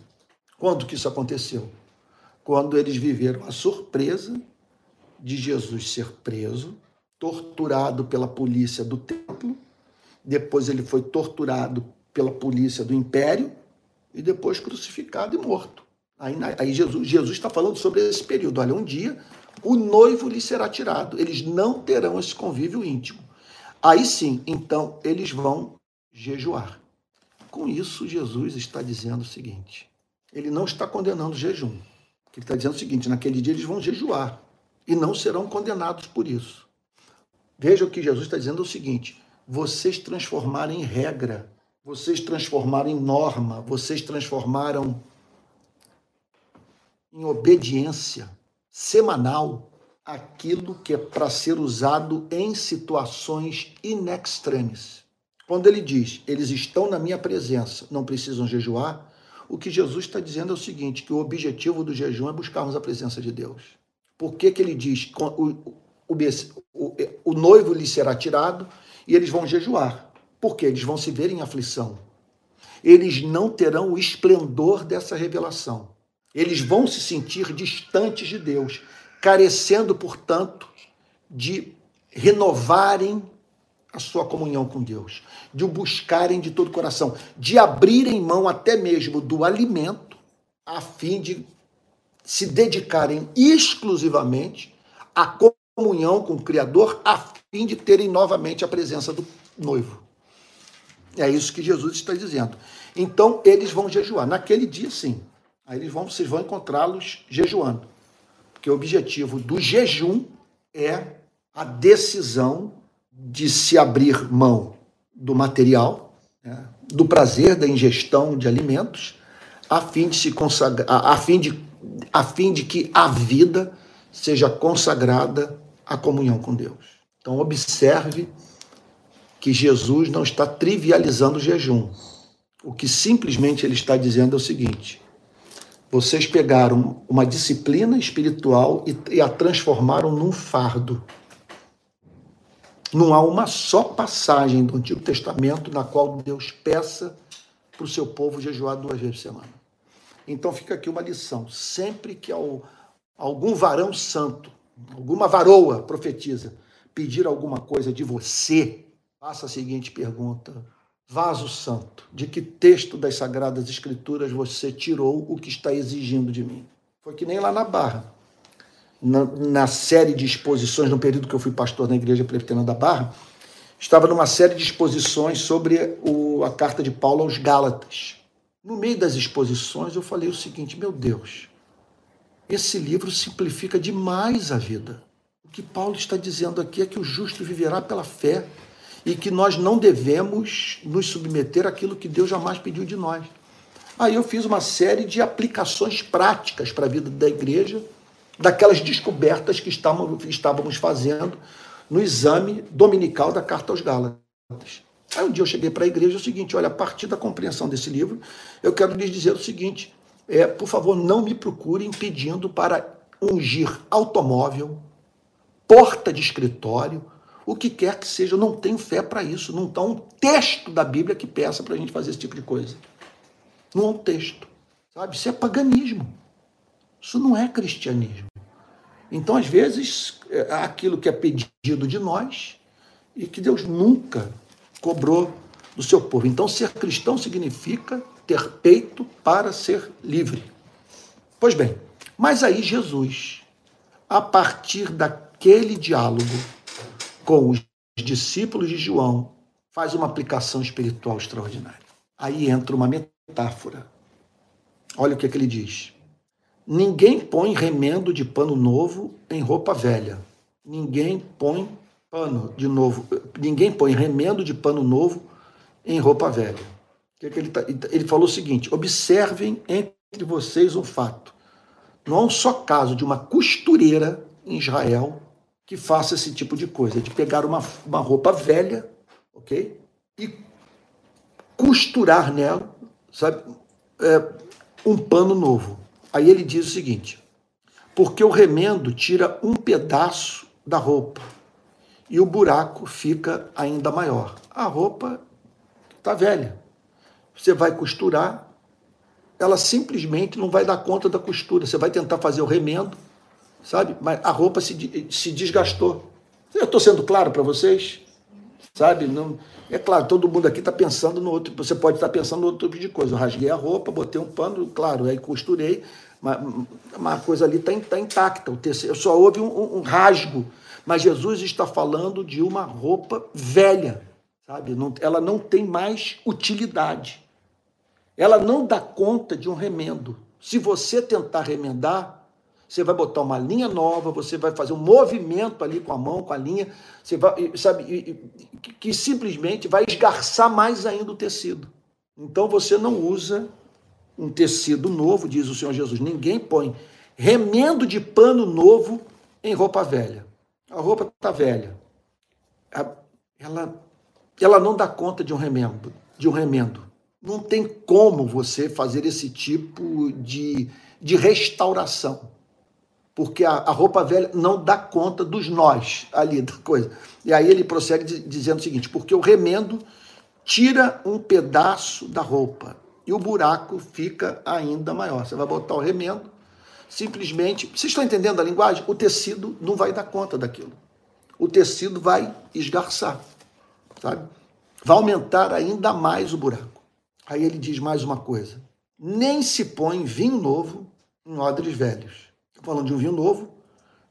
Quando que isso aconteceu? Quando eles viveram a surpresa de Jesus ser preso, torturado pela polícia do templo, depois ele foi torturado pela polícia do império e depois crucificado e morto. Aí, aí Jesus, está falando sobre esse período. Olha, um dia o noivo lhe será tirado, eles não terão esse convívio íntimo. Aí sim, então, eles vão jejuar. Com isso, Jesus está dizendo o seguinte: ele não está condenando o jejum. Ele está dizendo o seguinte: naquele dia eles vão jejuar e não serão condenados por isso. Veja o que Jesus está dizendo é o seguinte: vocês transformaram em regra, vocês transformaram em norma, vocês transformaram em obediência semanal aquilo que é para ser usado em situações in extremis. Quando ele diz, eles estão na minha presença, não precisam jejuar, o que Jesus está dizendo é o seguinte, que o objetivo do jejum é buscarmos a presença de Deus. Por que, que ele diz, o, o, o noivo lhe será tirado e eles vão jejuar. Porque eles vão se ver em aflição. Eles não terão o esplendor dessa revelação. Eles vão se sentir distantes de Deus, carecendo, portanto, de renovarem a sua comunhão com Deus, de o buscarem de todo o coração, de abrirem mão até mesmo do alimento, a fim de se dedicarem exclusivamente à comunhão com o Criador, a fim de terem novamente a presença do noivo. É isso que Jesus está dizendo. Então, eles vão jejuar. Naquele dia, sim. Aí eles vão, vocês vão encontrá-los jejuando. Porque o objetivo do jejum é a decisão de se abrir mão do material, né, do prazer da ingestão de alimentos, a fim de se consagrar, a, a fim de, a fim de que a vida seja consagrada à comunhão com Deus. Então observe que Jesus não está trivializando o jejum. O que simplesmente ele está dizendo é o seguinte: vocês pegaram uma disciplina espiritual e, e a transformaram num fardo. Não há uma só passagem do Antigo Testamento na qual Deus peça para o seu povo jejuar duas vezes por semana. Então fica aqui uma lição: sempre que algum varão santo, alguma varoa profetiza, pedir alguma coisa de você, faça a seguinte pergunta: Vaso Santo, de que texto das Sagradas Escrituras você tirou o que está exigindo de mim? Foi que nem lá na Barra. Na, na série de exposições, no período que eu fui pastor na Igreja Presbiteriana da Barra, estava numa série de exposições sobre o, a carta de Paulo aos Gálatas. No meio das exposições, eu falei o seguinte: meu Deus, esse livro simplifica demais a vida. O que Paulo está dizendo aqui é que o justo viverá pela fé e que nós não devemos nos submeter àquilo que Deus jamais pediu de nós. Aí eu fiz uma série de aplicações práticas para a vida da igreja, daquelas descobertas que estávamos fazendo no exame dominical da Carta aos Gálatas. Aí um dia eu cheguei para a igreja o seguinte: olha, a partir da compreensão desse livro, eu quero lhes dizer o seguinte: é, por favor, não me procurem pedindo para ungir automóvel, porta de escritório, o que quer que seja, eu não tenho fé para isso. Não está um texto da Bíblia que peça para a gente fazer esse tipo de coisa. Não é um texto. Sabe? Isso é paganismo. Isso não é cristianismo. Então, às vezes, é aquilo que é pedido de nós e que Deus nunca cobrou do seu povo. Então, ser cristão significa ter peito para ser livre. Pois bem, mas aí Jesus, a partir daquele diálogo, com os discípulos de João, faz uma aplicação espiritual extraordinária. Aí entra uma metáfora. Olha o que, é que ele diz. Ninguém põe remendo de pano novo em roupa velha. Ninguém põe pano de novo. Ninguém põe remendo de pano novo em roupa velha. Que é que ele, tá, ele falou o seguinte: observem entre vocês um fato. Não há um só caso de uma costureira em Israel que faça esse tipo de coisa, de pegar uma, uma roupa velha, ok? E costurar nela, sabe, é, um pano novo. Aí ele diz o seguinte: porque o remendo tira um pedaço da roupa e o buraco fica ainda maior. A roupa está velha. Você vai costurar, ela simplesmente não vai dar conta da costura. Você vai tentar fazer o remendo, sabe? Mas a roupa se, se desgastou. Eu estou sendo claro para vocês? Sabe? Não, é claro, todo mundo aqui está pensando no outro. Você pode estar tá pensando no outro tipo de coisa. Eu rasguei a roupa, botei um pano, claro, aí costurei, mas uma coisa ali está tá intacta. O terceiro, só houve um, um, rasgo. Mas Jesus está falando de uma roupa velha, sabe? Não, ela não tem mais utilidade. Ela não dá conta de um remendo. Se você tentar remendar, você vai botar uma linha nova, você vai fazer um movimento ali com a mão, com a linha, você vai, sabe, que simplesmente vai esgarçar mais ainda o tecido. Então você não usa um tecido novo, diz o Senhor Jesus. Ninguém põe remendo de pano novo em roupa velha. A roupa está velha. Ela, ela não dá conta de um remendo, de um remendo. Não tem como você fazer esse tipo de, de restauração porque a, a, roupa velha não dá conta dos nós ali da coisa. E aí ele prossegue dizendo o seguinte: porque o remendo tira um pedaço da roupa e o buraco fica ainda maior. Você vai botar o remendo, simplesmente. Vocês estão entendendo a linguagem? O tecido não vai dar conta daquilo. O tecido vai esgarçar, sabe? Vai aumentar ainda mais o buraco. Aí ele diz mais uma coisa: nem se põe vinho novo em odres velhos falando de um vinho novo,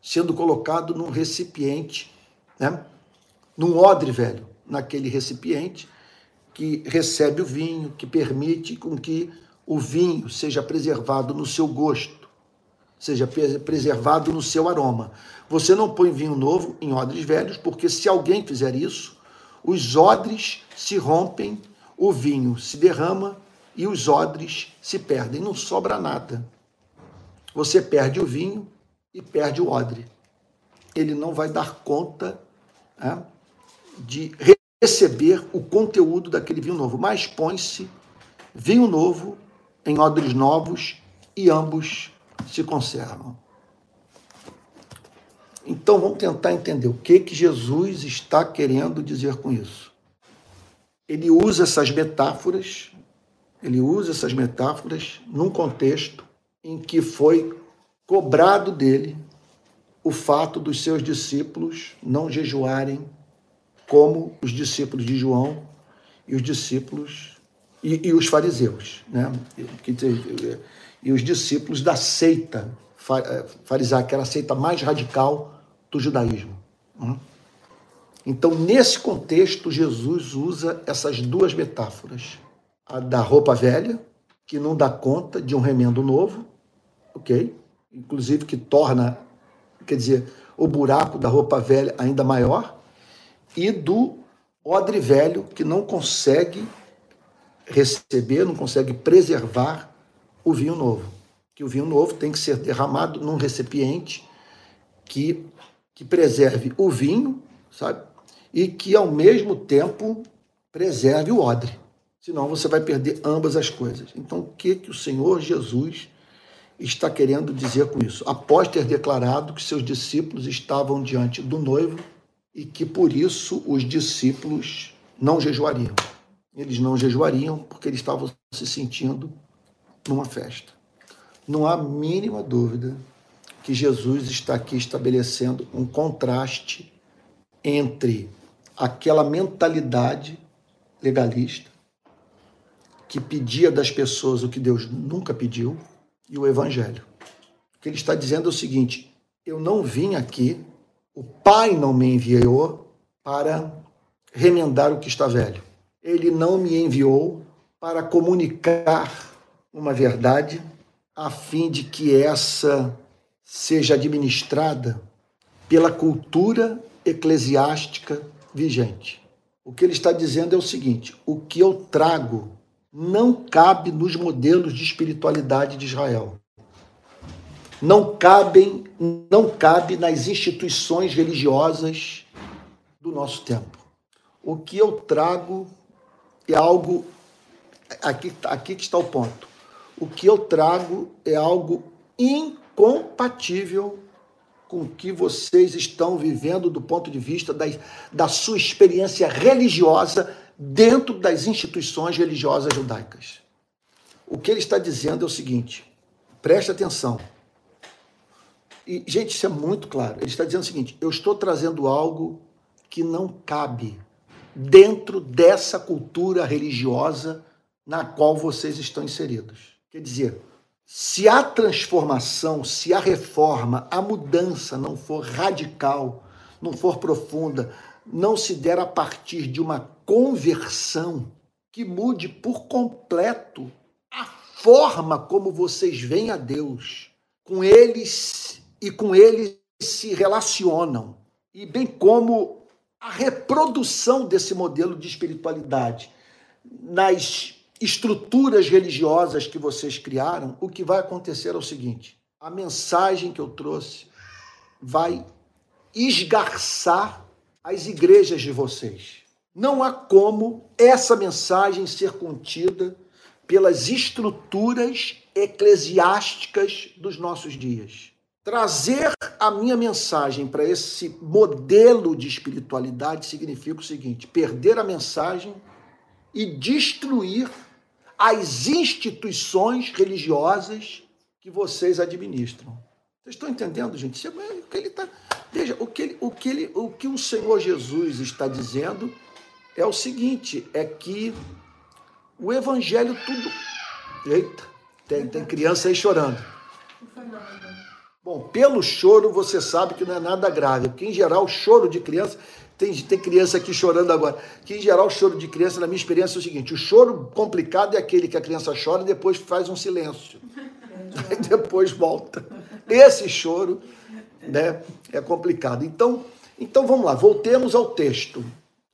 sendo colocado num recipiente, né? num odre velho, naquele recipiente que recebe o vinho, que permite com que o vinho seja preservado no seu gosto. seja preservado no seu aroma. Você não põe vinho novo em odres velhos, porque se alguém fizer isso, os odres se rompem, o vinho se derrama e os odres se perdem, não sobra nada. Você perde o vinho e perde o odre. Ele não vai dar conta né, de receber o conteúdo daquele vinho novo, mas põe-se vinho novo em odres novos e ambos se conservam. Então vamos tentar entender o que que Jesus está querendo dizer com isso. Ele usa essas metáforas, ele usa essas metáforas num contexto em que foi cobrado dele o fato dos seus discípulos não jejuarem como os discípulos de João e os discípulos e, e os fariseus, né? E os discípulos da seita eh, farisaica, aquela seita mais radical do judaísmo. Né? Então, nesse contexto, Jesus usa essas duas metáforas: a da roupa velha, que não dá conta de um remendo novo, ok? Inclusive que torna, quer dizer, o buraco da roupa velha ainda maior, e do odre velho, que não consegue receber, não consegue preservar o vinho novo. Que o vinho novo tem que ser derramado num recipiente que, que preserve o vinho, sabe? E que ao mesmo tempo preserve o odre. Senão você vai perder ambas as coisas. Então, o que, que o Senhor Jesus está querendo dizer com isso? Após ter declarado que seus discípulos estavam diante do noivo e que por isso os discípulos não jejuariam. Eles não jejuariam porque eles estavam se sentindo numa festa. Não há mínima dúvida que Jesus está aqui estabelecendo um contraste entre aquela mentalidade legalista que pedia das pessoas o que Deus nunca pediu e o evangelho. O que ele está dizendo é o seguinte: eu não vim aqui, o Pai não me enviou para remendar o que está velho. Ele não me enviou para comunicar uma verdade a fim de que essa seja administrada pela cultura eclesiástica vigente. O que ele está dizendo é o seguinte: o que eu trago não cabe nos modelos de espiritualidade de Israel. Não cabem, não cabe nas instituições religiosas do nosso tempo. O que eu trago é algo aqui, aqui que está o ponto o que eu trago é algo incompatível com o que vocês estão vivendo do ponto de vista da, da sua experiência religiosa dentro das instituições religiosas judaicas. O que ele está dizendo é o seguinte: preste atenção. E, gente, isso é muito claro. Ele está dizendo o seguinte: eu estou trazendo algo que não cabe dentro dessa cultura religiosa na qual vocês estão inseridos. Quer dizer, se a transformação, se a reforma, a mudança não for radical, não for profunda, não se der a partir de uma conversão que mude por completo a forma como vocês veem a Deus, com eles e com eles se relacionam, e bem como a reprodução desse modelo de espiritualidade nas estruturas religiosas que vocês criaram, o que vai acontecer é o seguinte: a mensagem que eu trouxe vai esgarçar as igrejas de vocês. Não há como essa mensagem ser contida pelas estruturas eclesiásticas dos nossos dias. Trazer a minha mensagem para esse modelo de espiritualidade significa o seguinte: perder a mensagem e destruir as instituições religiosas que vocês administram. Vocês estão entendendo, gente? É o que ele tá, veja, o que, ele, o, que ele, o que o Senhor Jesus está dizendo é o seguinte: é que o evangelho tudo. Eita, tem, tem criança aí chorando. Bom, pelo choro você sabe que não é nada grave, porque em geral o choro de criança tem, tem criança aqui chorando agora. Que em geral o choro de criança, na minha experiência, é o seguinte: o choro complicado é aquele que a criança chora e depois faz um silêncio. Aí depois volta. esse choro né, é complicado. Então, então vamos lá, voltemos ao texto.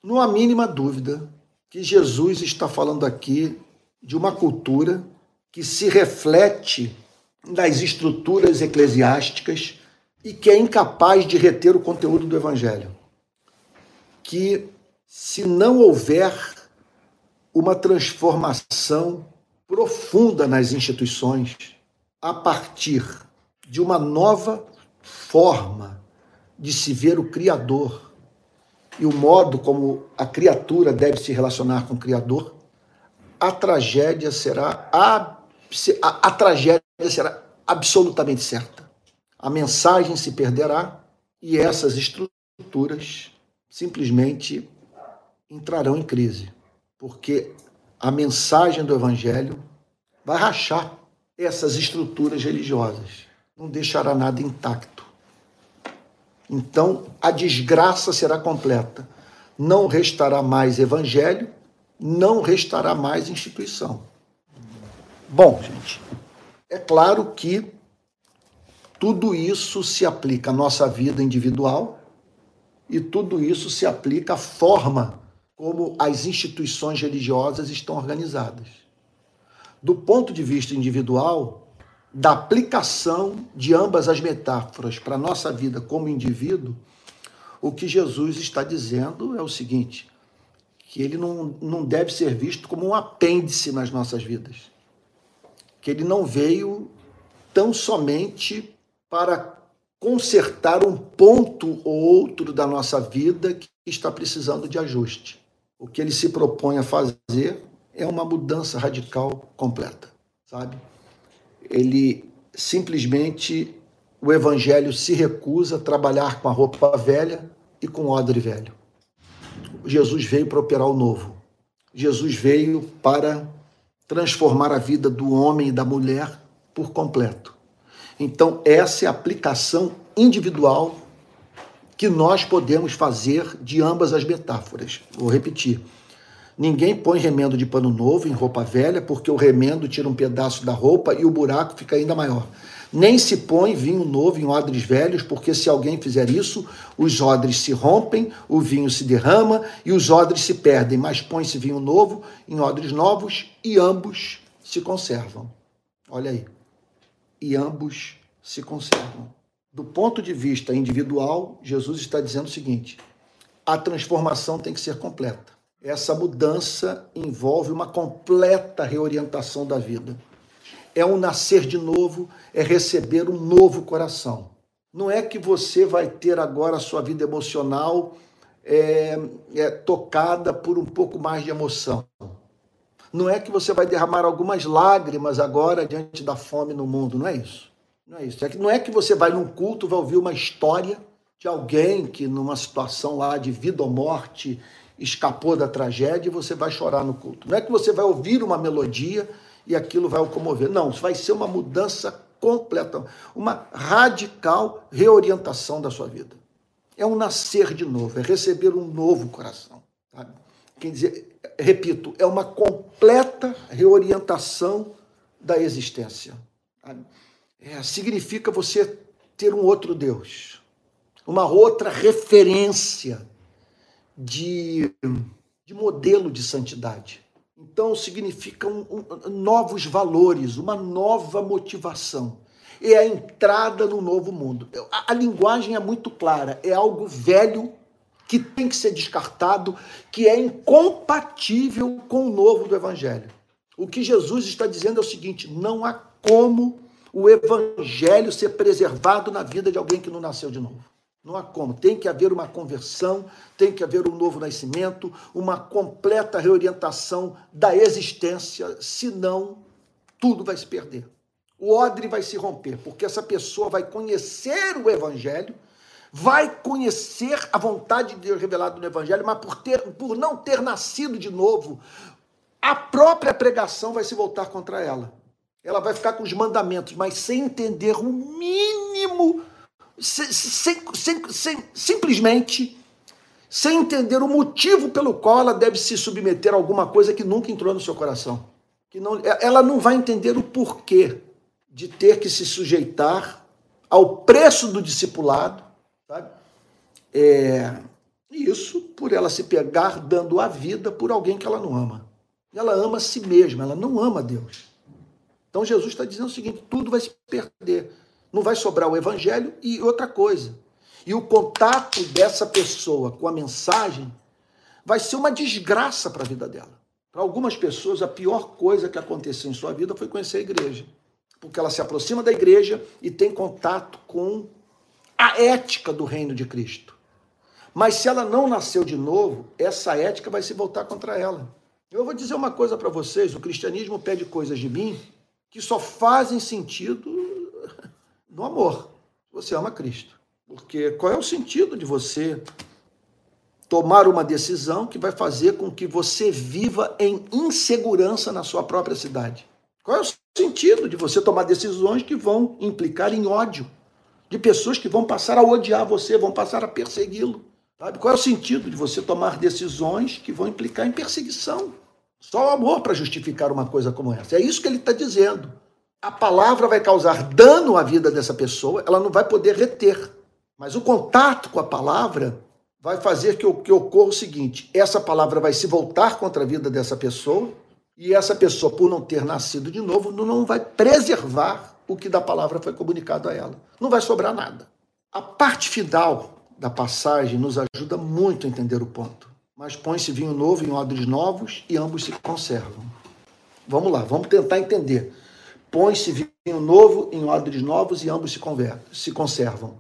Não há mínima dúvida que Jesus está falando aqui de uma cultura que se reflete nas estruturas eclesiásticas e que é incapaz de reter o conteúdo do Evangelho. Que, se não houver uma transformação profunda nas instituições, a partir de uma nova forma de se ver o Criador e o modo como a criatura deve se relacionar com o Criador, a tragédia será a, a, a tragédia será absolutamente certa. A mensagem se perderá e essas estruturas simplesmente entrarão em crise, porque a mensagem do evangelho vai rachar essas estruturas religiosas, não deixará nada intacto. Então, a desgraça será completa. Não restará mais evangelho, não restará mais instituição. Bom, gente, é claro que tudo isso se aplica à nossa vida individual e tudo isso se aplica à forma como as instituições religiosas estão organizadas. Do ponto de vista individual, da aplicação de ambas as metáforas para a nossa vida como indivíduo, o que Jesus está dizendo é o seguinte: que ele não, não deve ser visto como um apêndice nas nossas vidas. Que ele não veio tão somente para consertar um ponto ou outro da nossa vida que está precisando de ajuste. O que ele se propõe a fazer é uma mudança radical completa, sabe? ele simplesmente o evangelho se recusa a trabalhar com a roupa velha e com o odre velho. Jesus veio para operar o novo. Jesus veio para transformar a vida do homem e da mulher por completo. Então, essa é a aplicação individual que nós podemos fazer de ambas as metáforas. Vou repetir. Ninguém põe remendo de pano novo em roupa velha, porque o remendo tira um pedaço da roupa e o buraco fica ainda maior. Nem se põe vinho novo em odres velhos, porque se alguém fizer isso, os odres se rompem, o vinho se derrama e os odres se perdem. Mas põe-se vinho novo em odres novos e ambos se conservam. Olha aí. E ambos se conservam. Do ponto de vista individual, Jesus está dizendo o seguinte: a transformação tem que ser completa. Essa mudança envolve uma completa reorientação da vida. É um nascer de novo, é receber um novo coração. Não é que você vai ter agora a sua vida emocional é, é, tocada por um pouco mais de emoção. Não é que você vai derramar algumas lágrimas agora diante da fome no mundo. Não é isso. Não é isso. É que, não é que você vai num culto, vai ouvir uma história de alguém que, numa situação lá de vida ou morte, escapou da tragédia e você vai chorar no culto. Não é que você vai ouvir uma melodia e aquilo vai o comover. Não, isso vai ser uma mudança completa, uma radical reorientação da sua vida. É um nascer de novo, é receber um novo coração. Sabe? Quer dizer, repito, é uma completa reorientação da existência. É, significa você ter um outro Deus, uma outra referência de, de modelo de santidade. Então, significa um, um, novos valores, uma nova motivação. É a entrada no novo mundo. A, a linguagem é muito clara, é algo velho que tem que ser descartado, que é incompatível com o novo do Evangelho. O que Jesus está dizendo é o seguinte: não há como o Evangelho ser preservado na vida de alguém que não nasceu de novo. Não há como. Tem que haver uma conversão, tem que haver um novo nascimento, uma completa reorientação da existência, senão tudo vai se perder. O odre vai se romper, porque essa pessoa vai conhecer o Evangelho, vai conhecer a vontade de Deus revelada no Evangelho, mas por, ter, por não ter nascido de novo, a própria pregação vai se voltar contra ela. Ela vai ficar com os mandamentos, mas sem entender o mínimo sem, sem, sem, simplesmente sem entender o motivo pelo qual ela deve se submeter a alguma coisa que nunca entrou no seu coração. Que não, ela não vai entender o porquê de ter que se sujeitar ao preço do discipulado, sabe? É, isso por ela se pegar dando a vida por alguém que ela não ama. Ela ama a si mesma, ela não ama Deus. Então Jesus está dizendo o seguinte: tudo vai se perder. Não vai sobrar o evangelho e outra coisa. E o contato dessa pessoa com a mensagem vai ser uma desgraça para a vida dela. Para algumas pessoas, a pior coisa que aconteceu em sua vida foi conhecer a igreja. Porque ela se aproxima da igreja e tem contato com a ética do reino de Cristo. Mas se ela não nasceu de novo, essa ética vai se voltar contra ela. Eu vou dizer uma coisa para vocês: o cristianismo pede coisas de mim que só fazem sentido no amor. Você ama Cristo. Porque qual é o sentido de você tomar uma decisão que vai fazer com que você viva em insegurança na sua própria cidade? Qual é o sentido de você tomar decisões que vão implicar em ódio? De pessoas que vão passar a odiar você, vão passar a persegui-lo. Sabe? Qual é o sentido de você tomar decisões que vão implicar em perseguição? Só o amor para justificar uma coisa como essa. É isso que ele está dizendo. A palavra vai causar dano à vida dessa pessoa, ela não vai poder reter. Mas o contato com a palavra vai fazer que, que ocorra o seguinte: essa palavra vai se voltar contra a vida dessa pessoa, e essa pessoa, por não ter nascido de novo, não vai preservar o que da palavra foi comunicado a ela. Não vai sobrar nada. A parte final da passagem nos ajuda muito a entender o ponto. Mas põe-se vinho novo em odres novos e ambos se conservam. Vamos lá, vamos tentar entender. Põe-se vinho novo em odres novos e ambos se, se conservam.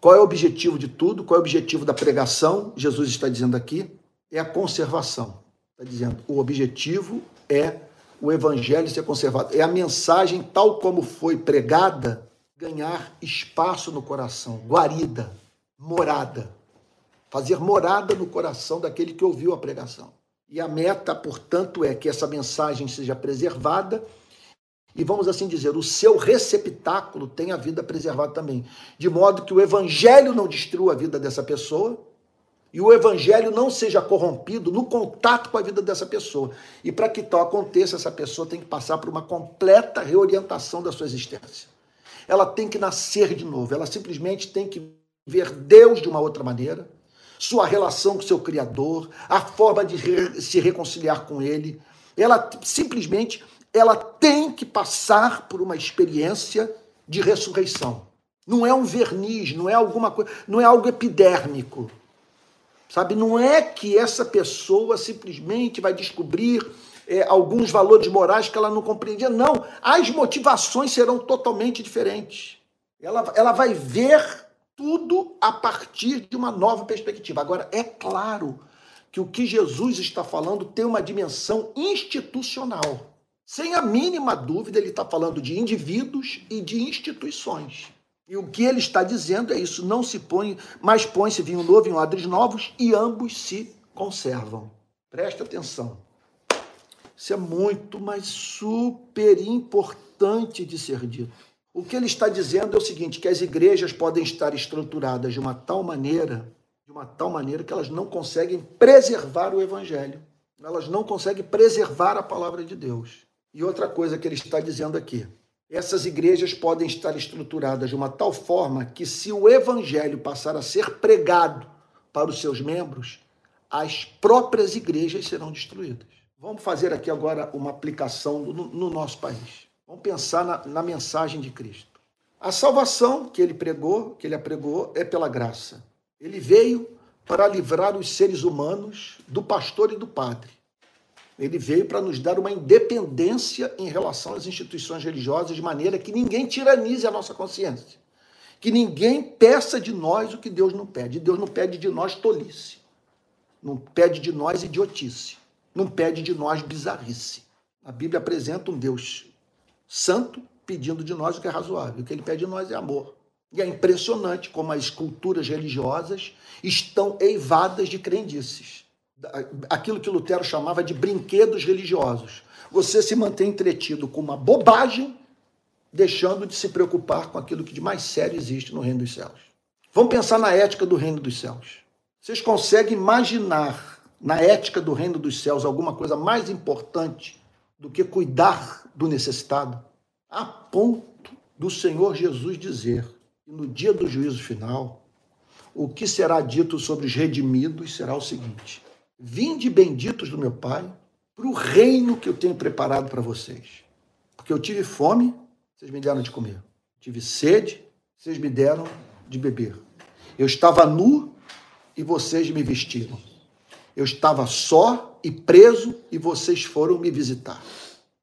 Qual é o objetivo de tudo? Qual é o objetivo da pregação? Jesus está dizendo aqui: é a conservação. Está dizendo, o objetivo é o evangelho ser conservado. É a mensagem, tal como foi pregada, ganhar espaço no coração, guarida, morada. Fazer morada no coração daquele que ouviu a pregação. E a meta, portanto, é que essa mensagem seja preservada e, vamos assim dizer, o seu receptáculo tenha a vida preservada também. De modo que o evangelho não destrua a vida dessa pessoa e o evangelho não seja corrompido no contato com a vida dessa pessoa. E para que tal aconteça, essa pessoa tem que passar por uma completa reorientação da sua existência. Ela tem que nascer de novo, ela simplesmente tem que ver Deus de uma outra maneira, sua relação com seu Criador, a forma de se reconciliar com Ele. Ela simplesmente ela tem que passar por uma experiência de ressurreição. Não é um verniz, não é alguma coisa, não é algo epidérmico. Sabe, não é que essa pessoa simplesmente vai descobrir é, alguns valores morais que ela não compreendia. Não, as motivações serão totalmente diferentes. Ela, ela vai ver tudo a partir de uma nova perspectiva. Agora, é claro que o que Jesus está falando tem uma dimensão institucional. Sem a mínima dúvida, ele está falando de indivíduos e de instituições. E o que ele está dizendo é isso: não se põe, mas põe-se vinho novo em odres novos e ambos se conservam. Presta atenção. Isso é muito, mas super importante de ser dito. O que ele está dizendo é o seguinte, que as igrejas podem estar estruturadas de uma tal maneira, de uma tal maneira que elas não conseguem preservar o evangelho. Elas não conseguem preservar a palavra de Deus. E outra coisa que ele está dizendo aqui, essas igrejas podem estar estruturadas de uma tal forma que se o evangelho passar a ser pregado para os seus membros, as próprias igrejas serão destruídas. Vamos fazer aqui agora uma aplicação no, no nosso país. Vamos pensar na, na mensagem de Cristo. A salvação que ele pregou, que ele apregou, é pela graça. Ele veio para livrar os seres humanos do pastor e do padre. Ele veio para nos dar uma independência em relação às instituições religiosas, de maneira que ninguém tiranize a nossa consciência. Que ninguém peça de nós o que Deus não pede. Deus não pede de nós tolice. Não pede de nós idiotice. Não pede de nós bizarrice. A Bíblia apresenta um Deus santo pedindo de nós o que é razoável. O que ele pede de nós é amor. E é impressionante como as culturas religiosas estão eivadas de crendices. Aquilo que Lutero chamava de brinquedos religiosos. Você se mantém entretido com uma bobagem, deixando de se preocupar com aquilo que de mais sério existe no reino dos céus. Vamos pensar na ética do reino dos céus. Vocês conseguem imaginar na ética do reino dos céus alguma coisa mais importante do que cuidar do necessitado, a ponto do Senhor Jesus dizer: no dia do juízo final, o que será dito sobre os redimidos será o seguinte: Vinde benditos do meu Pai para o reino que eu tenho preparado para vocês. Porque eu tive fome, vocês me deram de comer. Tive sede, vocês me deram de beber. Eu estava nu e vocês me vestiram. Eu estava só e preso e vocês foram me visitar.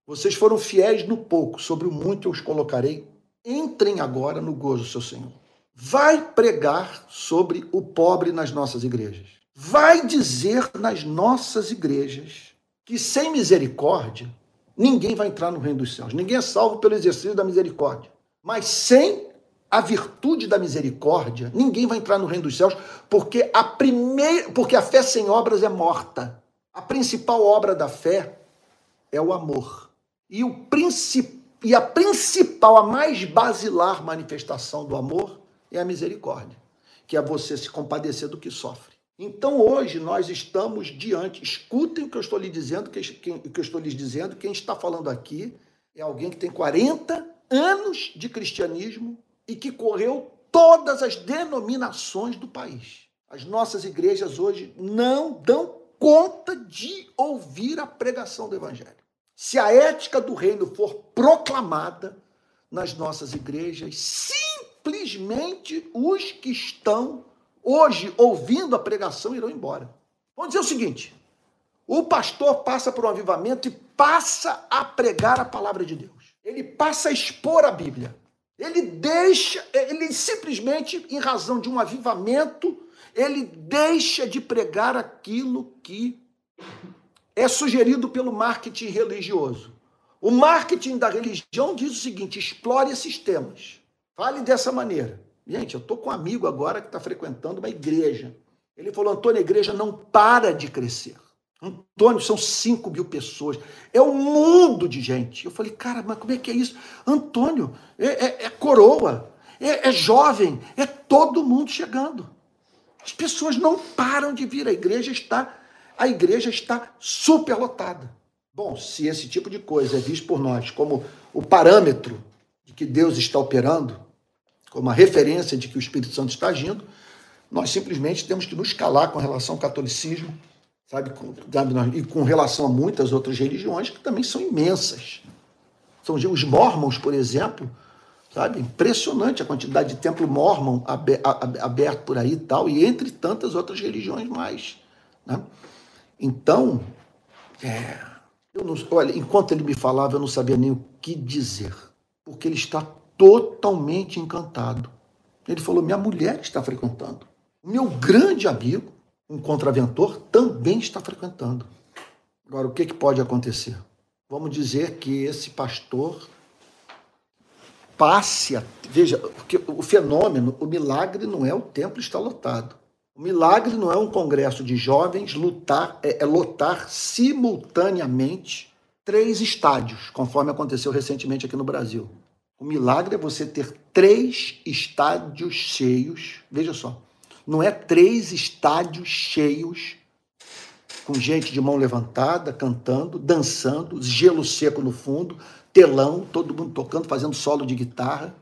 Vocês foram fiéis no pouco, sobre o muito eu os colocarei. Entrem agora no gozo seu Senhor. Vai pregar sobre o pobre nas nossas igrejas. Vai dizer nas nossas igrejas que sem misericórdia ninguém vai entrar no reino dos céus. Ninguém é salvo pelo exercício da misericórdia. Mas sem a virtude da misericórdia, ninguém vai entrar no reino dos céus, porque a primeira, porque a fé sem obras é morta. A principal obra da fé é o amor. E o principal e a principal, a mais basilar manifestação do amor é a misericórdia, que é você se compadecer do que sofre. Então hoje nós estamos diante, escutem o que eu estou lhe dizendo, que, que, o que eu estou lhes dizendo, quem está falando aqui é alguém que tem 40 anos de cristianismo e que correu todas as denominações do país. As nossas igrejas hoje não dão conta de ouvir a pregação do evangelho. Se a ética do reino for proclamada nas nossas igrejas, simplesmente os que estão hoje ouvindo a pregação irão embora. Vamos dizer o seguinte: o pastor passa por um avivamento e passa a pregar a palavra de Deus. Ele passa a expor a Bíblia. Ele deixa, ele simplesmente, em razão de um avivamento, ele deixa de pregar aquilo que é sugerido pelo marketing religioso. O marketing da religião diz o seguinte: explore esses temas. Fale dessa maneira. Gente, eu estou com um amigo agora que está frequentando uma igreja. Ele falou: Antônio, a igreja não para de crescer. Antônio, são 5 mil pessoas. É um mundo de gente. Eu falei, cara, mas como é que é isso? Antônio, é, é, é coroa, é, é jovem, é todo mundo chegando. As pessoas não param de vir. A igreja está a igreja está superlotada. Bom, se esse tipo de coisa é visto por nós como o parâmetro de que Deus está operando, como a referência de que o Espírito Santo está agindo, nós simplesmente temos que nos calar com relação ao catolicismo, sabe, e com relação a muitas outras religiões que também são imensas. São os mormons, por exemplo, sabe, impressionante a quantidade de templo mormon aberto por aí e tal, e entre tantas outras religiões mais, né? Então, é, eu não, olha, enquanto ele me falava, eu não sabia nem o que dizer, porque ele está totalmente encantado. Ele falou: minha mulher está frequentando. Meu grande amigo, um contraventor, também está frequentando. Agora, o que, que pode acontecer? Vamos dizer que esse pastor passe a. Veja, porque o fenômeno, o milagre não é o templo está lotado. O milagre não é um congresso de jovens lutar, é, é lotar simultaneamente três estádios, conforme aconteceu recentemente aqui no Brasil. O milagre é você ter três estádios cheios. Veja só, não é três estádios cheios com gente de mão levantada, cantando, dançando, gelo seco no fundo, telão, todo mundo tocando, fazendo solo de guitarra.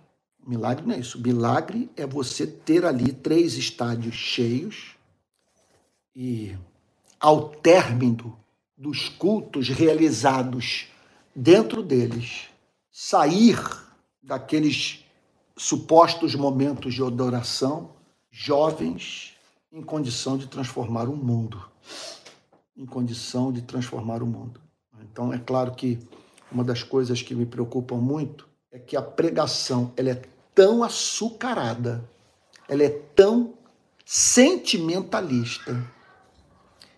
Milagre não é isso. Milagre é você ter ali três estádios cheios e, ao término dos cultos realizados dentro deles, sair daqueles supostos momentos de adoração, jovens em condição de transformar o mundo. Em condição de transformar o mundo. Então, é claro que uma das coisas que me preocupam muito é que a pregação ela é tão açucarada, ela é tão sentimentalista,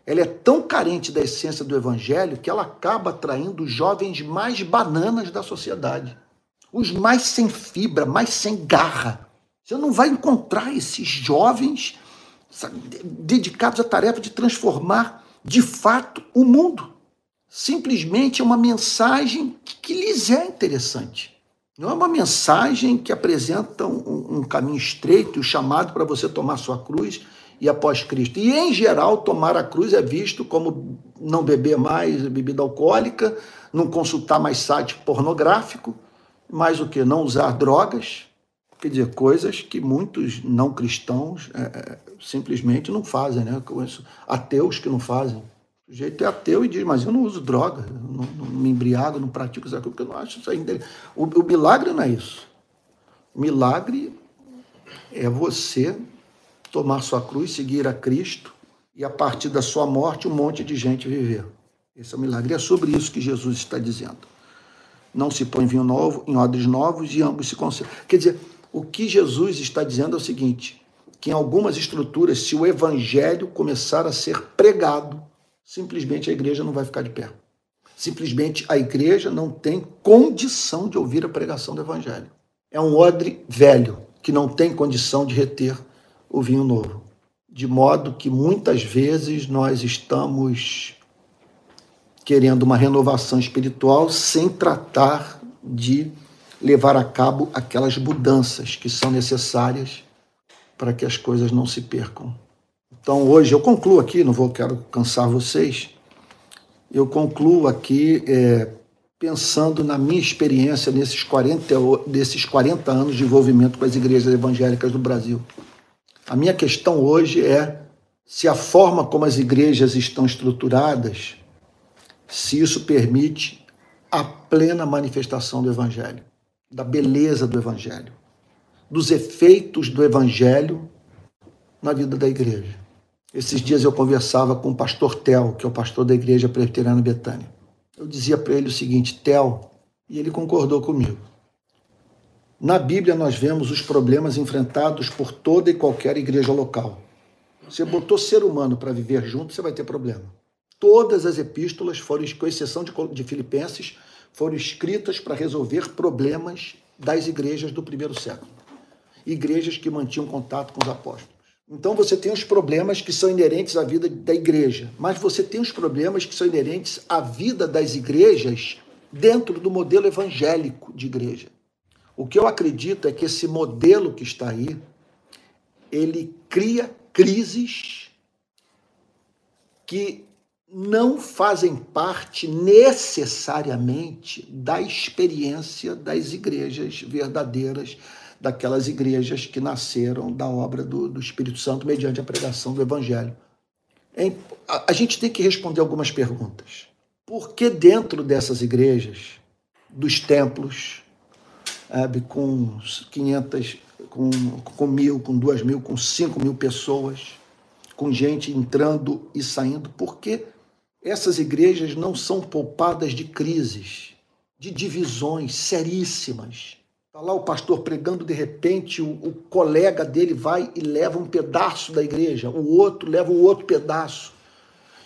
ela é tão carente da essência do evangelho que ela acaba atraindo os jovens mais bananas da sociedade, os mais sem fibra, mais sem garra. Você não vai encontrar esses jovens sabe, dedicados à tarefa de transformar de fato o mundo. Simplesmente é uma mensagem que lhes é interessante. Não é uma mensagem que apresenta um, um caminho estreito, o chamado para você tomar sua cruz e após Cristo. E, em geral, tomar a cruz é visto como não beber mais bebida alcoólica, não consultar mais site pornográfico, mais o que? Não usar drogas, Quer dizer, coisas que muitos não cristãos é, é simplesmente não fazem, né? Ateus que não fazem. O sujeito é ateu e diz, mas eu não uso droga, não, não, me embriago, não pratico isso aqui, porque eu não acho isso ainda. O, o milagre não é isso. Milagre é você tomar sua cruz, seguir a Cristo e a partir da sua morte um monte de gente viver. Esse é o milagre. É sobre isso que Jesus está dizendo. Não se põe vinho novo em odres novos e ambos se conservam. Quer dizer, o que Jesus está dizendo é o seguinte: que em algumas estruturas, se o evangelho começar a ser pregado, simplesmente a igreja não vai ficar de pé. Simplesmente a igreja não tem condição de ouvir a pregação do evangelho. É um odre velho que não tem condição de reter o vinho novo. De modo que muitas vezes nós estamos querendo uma renovação espiritual sem tratar de levar a cabo aquelas mudanças que são necessárias para que as coisas não se percam. Então hoje eu concluo aqui, não vou quero cansar vocês. Eu concluo aqui é, pensando na minha experiência nesses 40, desses 40 anos de envolvimento com as igrejas evangélicas do Brasil. A minha questão hoje é se a forma como as igrejas estão estruturadas, se isso permite a plena manifestação do Evangelho da beleza do Evangelho, dos efeitos do Evangelho na vida da igreja. Esses dias eu conversava com o pastor Tel, que é o pastor da igreja presbiteriana Betânia. Eu dizia para ele o seguinte, Tel, e ele concordou comigo. Na Bíblia nós vemos os problemas enfrentados por toda e qualquer igreja local. Você botou ser humano para viver junto, você vai ter problema. Todas as epístolas foram, com exceção de, de Filipenses, foram escritas para resolver problemas das igrejas do primeiro século. Igrejas que mantinham contato com os apóstolos. Então você tem os problemas que são inerentes à vida da igreja, mas você tem os problemas que são inerentes à vida das igrejas dentro do modelo evangélico de igreja. O que eu acredito é que esse modelo que está aí, ele cria crises que não fazem parte necessariamente da experiência das igrejas verdadeiras, daquelas igrejas que nasceram da obra do, do Espírito Santo mediante a pregação do Evangelho. A, a gente tem que responder algumas perguntas. Por que dentro dessas igrejas, dos templos, com 500, com, com mil, com duas mil, com cinco mil pessoas, com gente entrando e saindo, por que essas igrejas não são poupadas de crises, de divisões seríssimas. Está lá o pastor pregando, de repente o, o, colega dele vai e leva um pedaço da igreja, o outro leva o outro pedaço.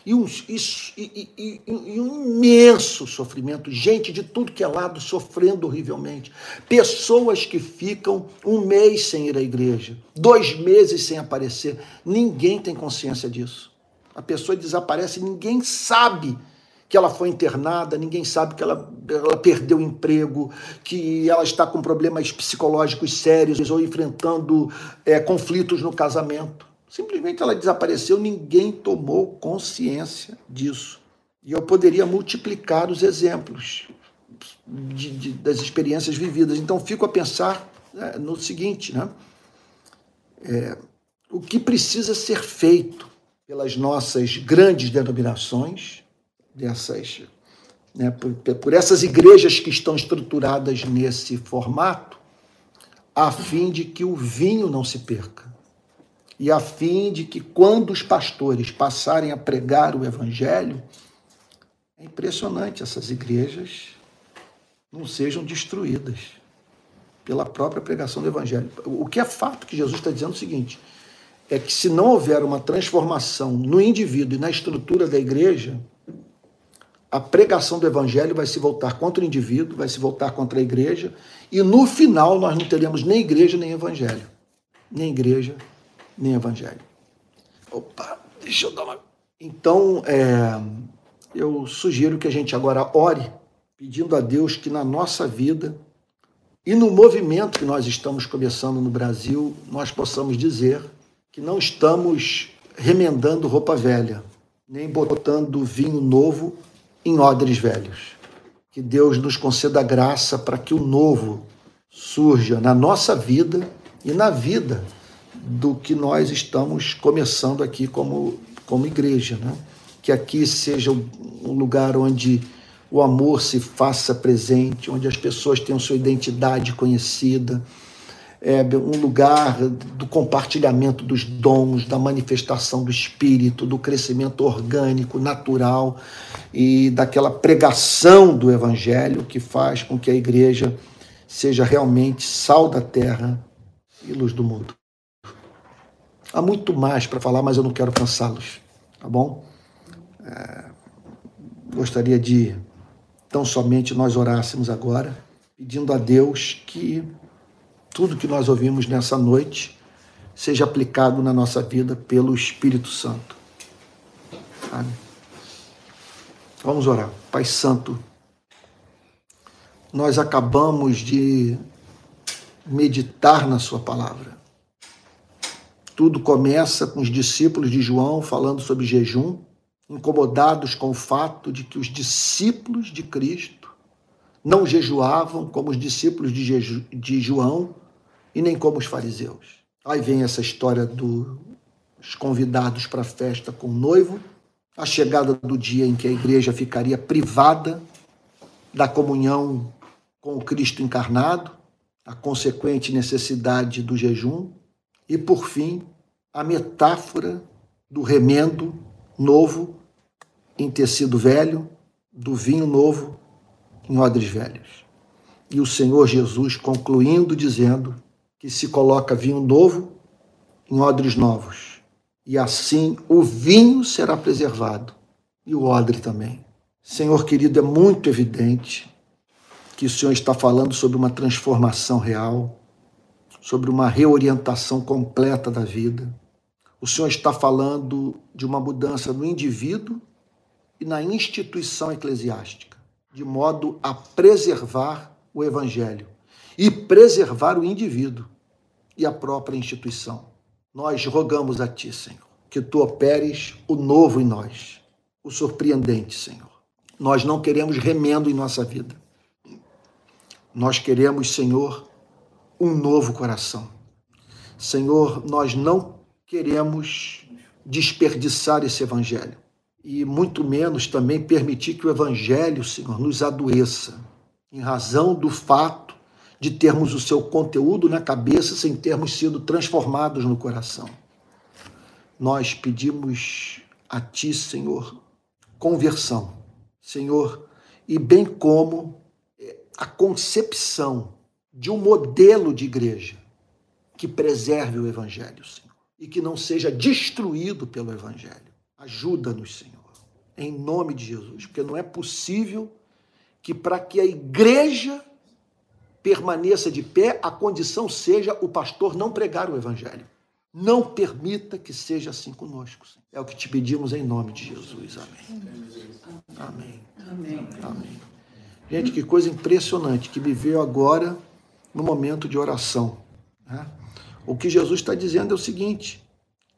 E um, e, e, e um imenso sofrimento, gente de tudo que é lado sofrendo horrivelmente. Pessoas que ficam um mês sem ir à igreja, dois meses sem aparecer. Ninguém tem consciência disso. A pessoa desaparece, ninguém sabe que ela foi internada, ninguém sabe que ela, ela perdeu o emprego, que ela está com problemas psicológicos sérios ou enfrentando é, conflitos no casamento. Simplesmente ela desapareceu, ninguém tomou consciência disso. E eu poderia multiplicar os exemplos de, de, das experiências vividas. Então, fico a pensar né, no seguinte: né? É, o que precisa ser feito pelas nossas grandes denominações, dessas, né, por, por essas igrejas que estão estruturadas nesse formato, a fim de que o vinho não se perca. E a fim de que, quando os pastores passarem a pregar o evangelho, é impressionante essas igrejas não sejam destruídas pela própria pregação do evangelho. O que é fato que Jesus está dizendo é o seguinte: é que se não houver uma transformação no indivíduo e na estrutura da igreja, a pregação do evangelho vai se voltar contra o indivíduo, vai se voltar contra a igreja, e no final nós não teremos nem igreja nem evangelho. Nem igreja, nem evangelho. Opa, deixa eu dar uma. Então, é, eu sugiro que a gente agora ore, pedindo a Deus que na nossa vida e no movimento que nós estamos começando no Brasil, nós possamos dizer que não estamos remendando roupa velha, nem botando vinho novo em odres velhos. Que Deus nos conceda graça para que o novo surja na nossa vida e na vida do que nós estamos começando aqui como, como igreja. Né? Que aqui seja um lugar onde o amor se faça presente, onde as pessoas tenham sua identidade conhecida, é, um lugar do compartilhamento dos dons, da manifestação do espírito, do crescimento orgânico, natural e daquela pregação do evangelho que faz com que a igreja seja realmente sal da terra e luz do mundo. Há muito mais para falar, mas eu não quero cansá-los, tá bom? É, gostaria de tão somente nós orássemos agora, pedindo a Deus que tudo que nós ouvimos nessa noite seja aplicado na nossa vida pelo Espírito Santo. Amém. Vamos orar. Pai Santo, nós acabamos de meditar na Sua palavra. Tudo começa com os discípulos de João falando sobre jejum, incomodados com o fato de que os discípulos de Cristo não jejuavam como os discípulos de, de João e nem como os fariseus. Aí vem essa história dos convidados para a festa com o noivo, a chegada do dia em que a igreja ficaria privada da comunhão com o Cristo encarnado, a consequente necessidade do jejum e, por fim, a metáfora do remendo novo em tecido velho, do vinho novo em odres velhos. E o Senhor Jesus concluindo dizendo: que se coloca vinho novo em odres novos. E assim o vinho será preservado e o odre também. Senhor querido, é muito evidente que o Senhor está falando sobre uma transformação real, sobre uma reorientação completa da vida. O Senhor está falando de uma mudança no indivíduo e na instituição eclesiástica, de modo a preservar o evangelho e preservar o indivíduo e a própria instituição. Nós rogamos a Ti, Senhor, que Tu operes o novo em nós, o surpreendente, Senhor. Nós não queremos remendo em nossa vida. Nós queremos, Senhor, um novo coração. Senhor, nós não queremos desperdiçar esse evangelho e muito menos também permitir que o evangelho, Senhor, nos adoeça em razão do fato de termos o seu conteúdo na cabeça sem termos sido transformados no coração. Nós pedimos a Ti, Senhor, conversão, Senhor, e bem como eh, a concepção de um modelo de igreja que preserve o Evangelho, Senhor, e que não seja destruído pelo Evangelho. Ajuda-nos, Senhor, em nome de Jesus, porque não é possível que para que a igreja permaneça de pé, a condição seja o pastor não pregar o evangelho. Não permita que seja assim conosco. É o que te pedimos em nome de Jesus. Amém. Amém. Amém. Gente, que coisa impressionante que me veio agora no momento de oração. Né? O que Jesus está dizendo é o seguinte: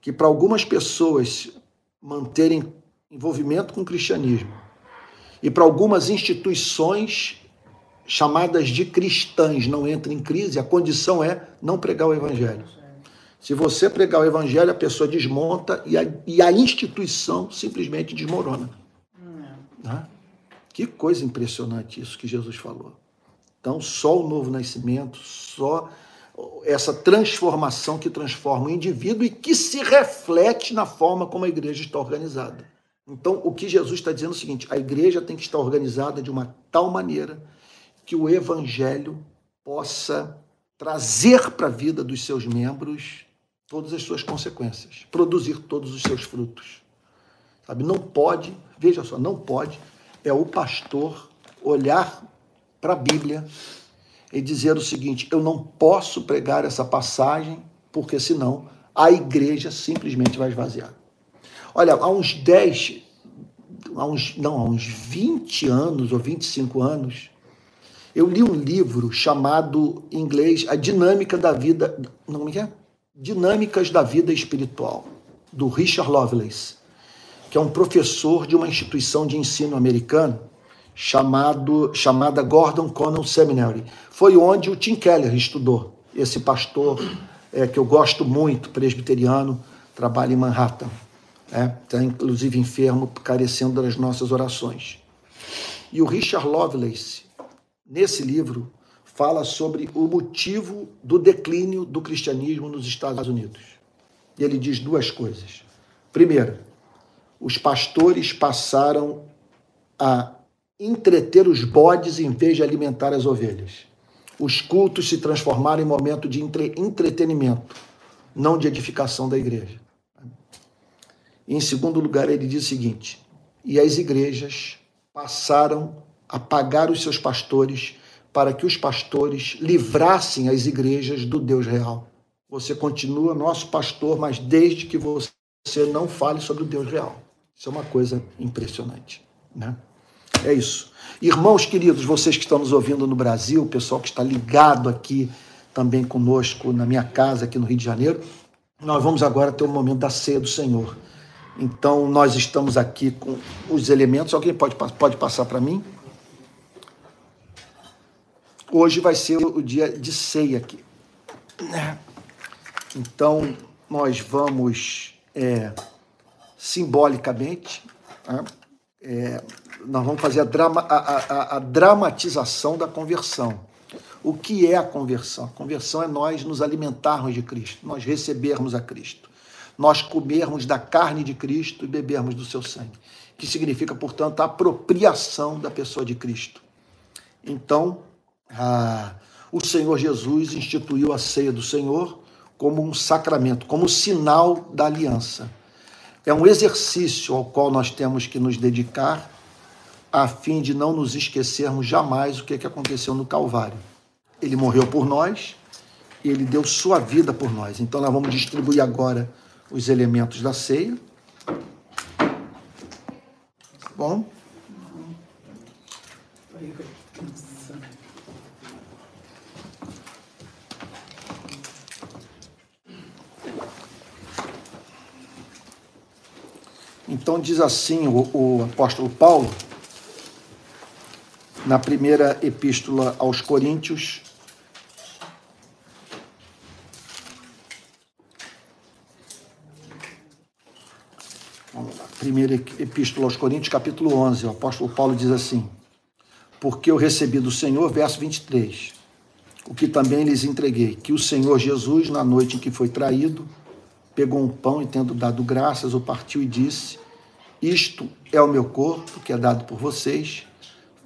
que para algumas pessoas manterem envolvimento com o cristianismo e para algumas instituições chamadas de cristãs não entram em crise, a condição é não pregar o evangelho. Se você pregar o evangelho, a pessoa desmonta e a, e a instituição simplesmente desmorona. Né? Que coisa impressionante isso que Jesus falou. Então, só o novo nascimento, só essa transformação que transforma o indivíduo e que se reflete na forma como a igreja está organizada. Então, o que Jesus está dizendo é o seguinte: a igreja tem que estar organizada de uma tal maneira que o Evangelho possa trazer para a vida dos seus membros todas as suas consequências, produzir todos os seus frutos. Sabe, não pode, veja só, não pode é o pastor olhar para a Bíblia e dizer o seguinte: eu não posso pregar essa passagem, porque senão a igreja simplesmente vai esvaziar. Olha, há uns 10, há uns, não, há uns 20 anos ou 25 anos, eu li um livro chamado, em inglês, A Dinâmica da Vida. Não, é? Dinâmicas da Vida Espiritual, do Richard Lovelace, que é um professor de uma instituição de ensino americano chamado, chamada Gordon Connon Seminary. Foi onde o Tim Keller estudou, esse pastor é, que eu gosto muito, presbiteriano, trabalha em Manhattan. Está é, inclusive enfermo, carecendo das nossas orações. E o Richard Lovelace, nesse livro, fala sobre o motivo do declínio do cristianismo nos Estados Unidos. E ele diz duas coisas. Primeiro, os pastores passaram a entreter os bodes em vez de alimentar as ovelhas. Os cultos se transformaram em momento de entre entretenimento, não de edificação da igreja. E, em segundo lugar, ele diz o seguinte: e as igrejas passaram a pagar os seus pastores para que os pastores livrassem as igrejas do Deus real. Você continua nosso pastor, mas desde que você não fale sobre o Deus real. Isso é uma coisa impressionante, né? É isso. Irmãos queridos, vocês que estão nos ouvindo no Brasil, o pessoal que está ligado aqui também conosco na minha casa aqui no Rio de Janeiro, nós vamos agora ter o um momento da ceia do Senhor. Então, nós estamos aqui com os elementos. Alguém pode, pode passar para mim? Hoje vai ser o dia de ceia aqui. Então, nós vamos é, simbolicamente, né, é, nós vamos fazer a, drama, a, a, a dramatização da conversão. O que é a conversão? A conversão é nós nos alimentarmos de Cristo, nós recebermos a Cristo, nós comermos da carne de Cristo e bebermos do seu sangue, que significa, portanto, a apropriação da pessoa de Cristo. Então, ah, o Senhor Jesus instituiu a ceia do Senhor como um sacramento, como sinal da aliança. É um exercício ao qual nós temos que nos dedicar a fim de não nos esquecermos jamais o que, é que aconteceu no Calvário. Ele morreu por nós e ele deu sua vida por nós. Então nós vamos distribuir agora os elementos da ceia. Bom. Então diz assim o, o apóstolo Paulo na primeira epístola aos Coríntios, Primeira epístola aos Coríntios, capítulo 11, o apóstolo Paulo diz assim: Porque eu recebi do Senhor, verso 23, o que também lhes entreguei, que o Senhor Jesus, na noite em que foi traído, pegou um pão e, tendo dado graças, o partiu e disse: Isto é o meu corpo, que é dado por vocês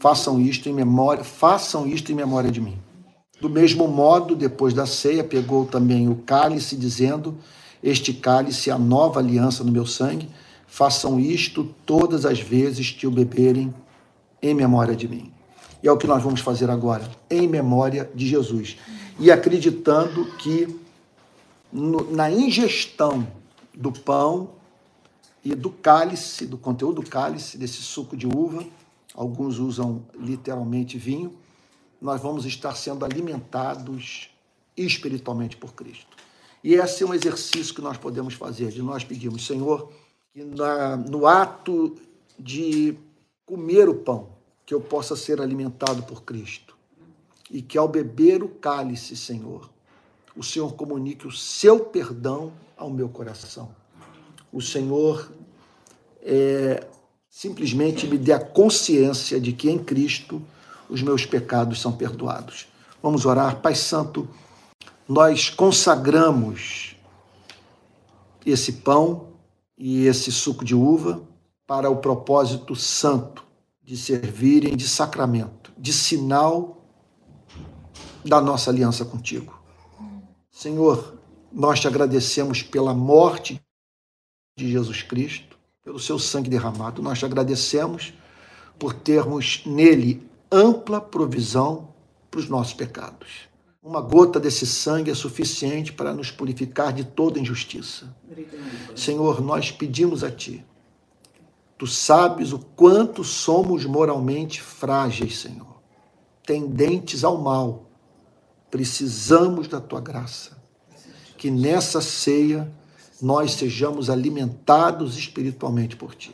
façam isto em memória, façam isto em memória de mim. Do mesmo modo, depois da ceia, pegou também o cálice, dizendo: Este cálice é a nova aliança no meu sangue. Façam isto todas as vezes que o beberem em memória de mim. E é o que nós vamos fazer agora, em memória de Jesus. E acreditando que no, na ingestão do pão e do cálice, do conteúdo do cálice, desse suco de uva, alguns usam literalmente vinho, nós vamos estar sendo alimentados espiritualmente por Cristo. E esse é um exercício que nós podemos fazer, de nós pedirmos, Senhor, que na, no ato de comer o pão, que eu possa ser alimentado por Cristo. E que ao beber o cálice, Senhor, o Senhor comunique o seu perdão ao meu coração. O Senhor é, simplesmente me dê a consciência de que em Cristo os meus pecados são perdoados. Vamos orar. Pai Santo, nós consagramos esse pão e esse suco de uva para o propósito santo de servirem de sacramento, de sinal da nossa aliança contigo. Senhor, nós te agradecemos pela morte de Jesus Cristo pelo seu sangue derramado. Nós te agradecemos por termos nele ampla provisão para os nossos pecados. Uma gota desse sangue é suficiente para nos purificar de toda injustiça. Obrigada. Senhor, nós pedimos a Ti. Tu sabes o quanto somos moralmente frágeis, Senhor, tendentes ao mal. Precisamos da Tua graça. Que nessa ceia nós sejamos alimentados espiritualmente por Ti.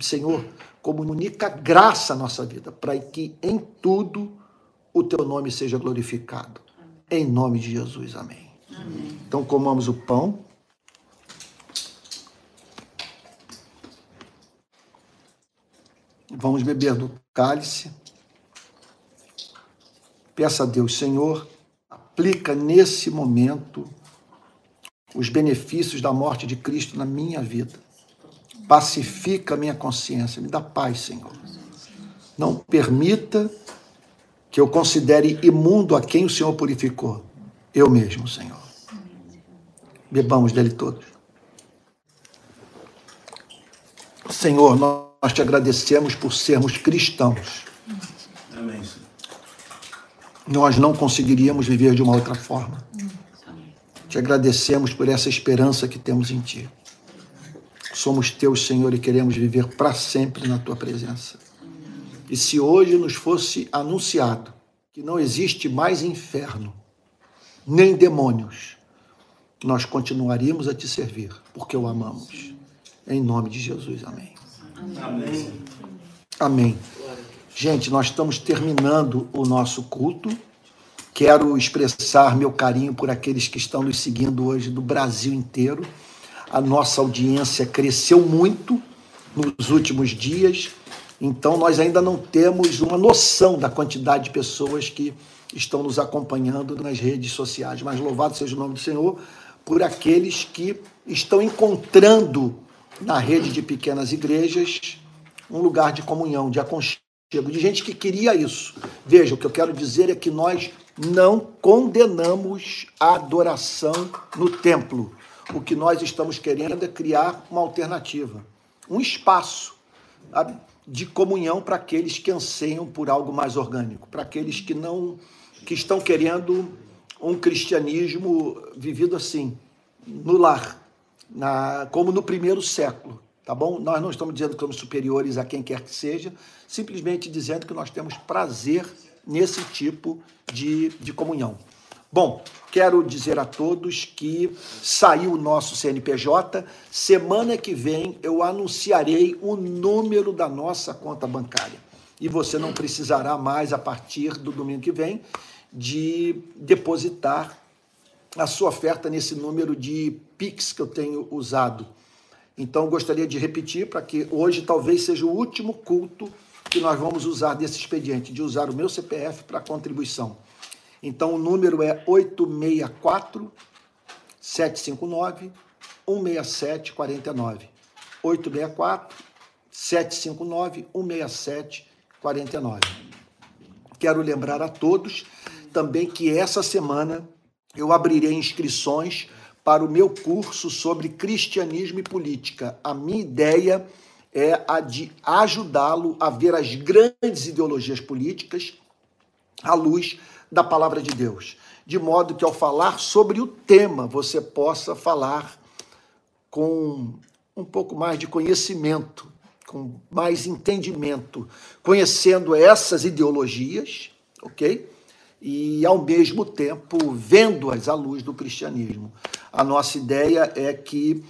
Senhor, comunica graça à nossa vida, para que em tudo o teu nome seja glorificado. Em nome de Jesus, amém. amém. Então comamos o pão. Vamos beber do cálice. Peça a Deus, Senhor, aplica nesse momento os benefícios da morte de Cristo na minha vida. Pacifica a minha consciência, me dá paz, Senhor. Não permita que eu considere imundo a quem o Senhor purificou. Eu mesmo, Senhor. Bebamos dele todos. Senhor, nós te agradecemos por sermos cristãos. Amém. Nós não conseguiríamos viver de uma outra forma. Te agradecemos por essa esperança que temos em Ti. Somos Teus, Senhor, e queremos viver para sempre na Tua presença. E se hoje nos fosse anunciado que não existe mais inferno, nem demônios, nós continuaríamos a Te servir, porque o amamos. Em nome de Jesus, amém. Amém. Amém. Gente, nós estamos terminando o nosso culto. Quero expressar meu carinho por aqueles que estão nos seguindo hoje do Brasil inteiro. A nossa audiência cresceu muito nos últimos dias, então nós ainda não temos uma noção da quantidade de pessoas que estão nos acompanhando nas redes sociais. Mas louvado seja o nome do Senhor por aqueles que estão encontrando na rede de pequenas igrejas um lugar de comunhão, de aconchego, de gente que queria isso. Veja, o que eu quero dizer é que nós não condenamos a adoração no templo. O que nós estamos querendo é criar uma alternativa, um espaço de comunhão para aqueles que anseiam por algo mais orgânico, para aqueles que não que estão querendo um cristianismo vivido assim, no lar, na, como no primeiro século, tá bom? Nós não estamos dizendo que somos superiores a quem quer que seja, simplesmente dizendo que nós temos prazer nesse tipo de, de comunhão. Bom, quero dizer a todos que saiu o nosso CNPJ. Semana que vem eu anunciarei o número da nossa conta bancária. E você não precisará mais, a partir do domingo que vem, de depositar a sua oferta nesse número de Pix que eu tenho usado. Então, gostaria de repetir para que hoje talvez seja o último culto que nós vamos usar desse expediente, de usar o meu CPF para contribuição. Então, o número é 864 759 167 49. 864 759 167 49. Quero lembrar a todos também que essa semana eu abrirei inscrições para o meu curso sobre cristianismo e política. A minha ideia é é a de ajudá-lo a ver as grandes ideologias políticas à luz da palavra de Deus, de modo que ao falar sobre o tema você possa falar com um pouco mais de conhecimento, com mais entendimento, conhecendo essas ideologias, ok? E ao mesmo tempo vendo-as à luz do cristianismo. A nossa ideia é que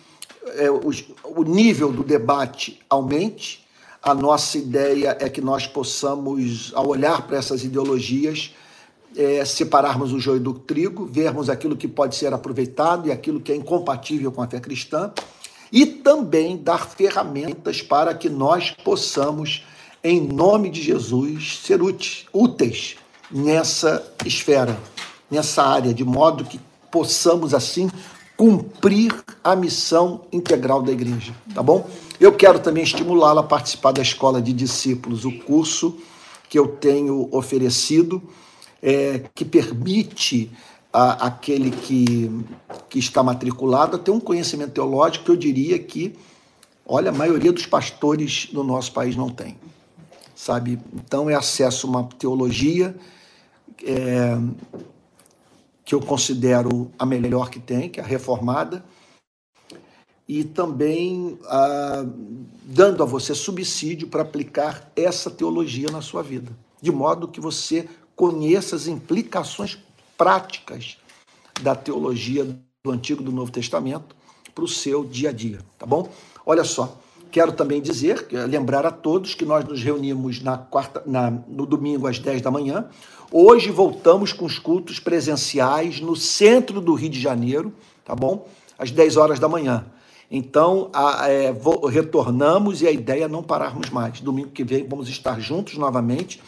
é, o, o nível do debate aumente. A nossa ideia é que nós possamos, ao olhar para essas ideologias, é, separarmos o joio do trigo, vermos aquilo que pode ser aproveitado e aquilo que é incompatível com a fé cristã, e também dar ferramentas para que nós possamos, em nome de Jesus, ser úteis nessa esfera, nessa área, de modo que possamos, assim, cumprir a missão integral da igreja, tá bom? Eu quero também estimulá-la a participar da escola de discípulos, o curso que eu tenho oferecido, é, que permite a, aquele que, que está matriculado a ter um conhecimento teológico que eu diria que, olha, a maioria dos pastores do nosso país não tem, sabe? Então é acesso a uma teologia é, que eu considero a melhor que tem, que é a reformada, e também ah, dando a você subsídio para aplicar essa teologia na sua vida, de modo que você conheça as implicações práticas da teologia do Antigo e do Novo Testamento para o seu dia a dia, tá bom? Olha só, Quero também dizer, lembrar a todos que nós nos reunimos na quarta, na, no domingo às 10 da manhã. Hoje voltamos com os cultos presenciais no centro do Rio de Janeiro, tá bom? Às 10 horas da manhã. Então, a, é, retornamos e a ideia é não pararmos mais. Domingo que vem vamos estar juntos novamente.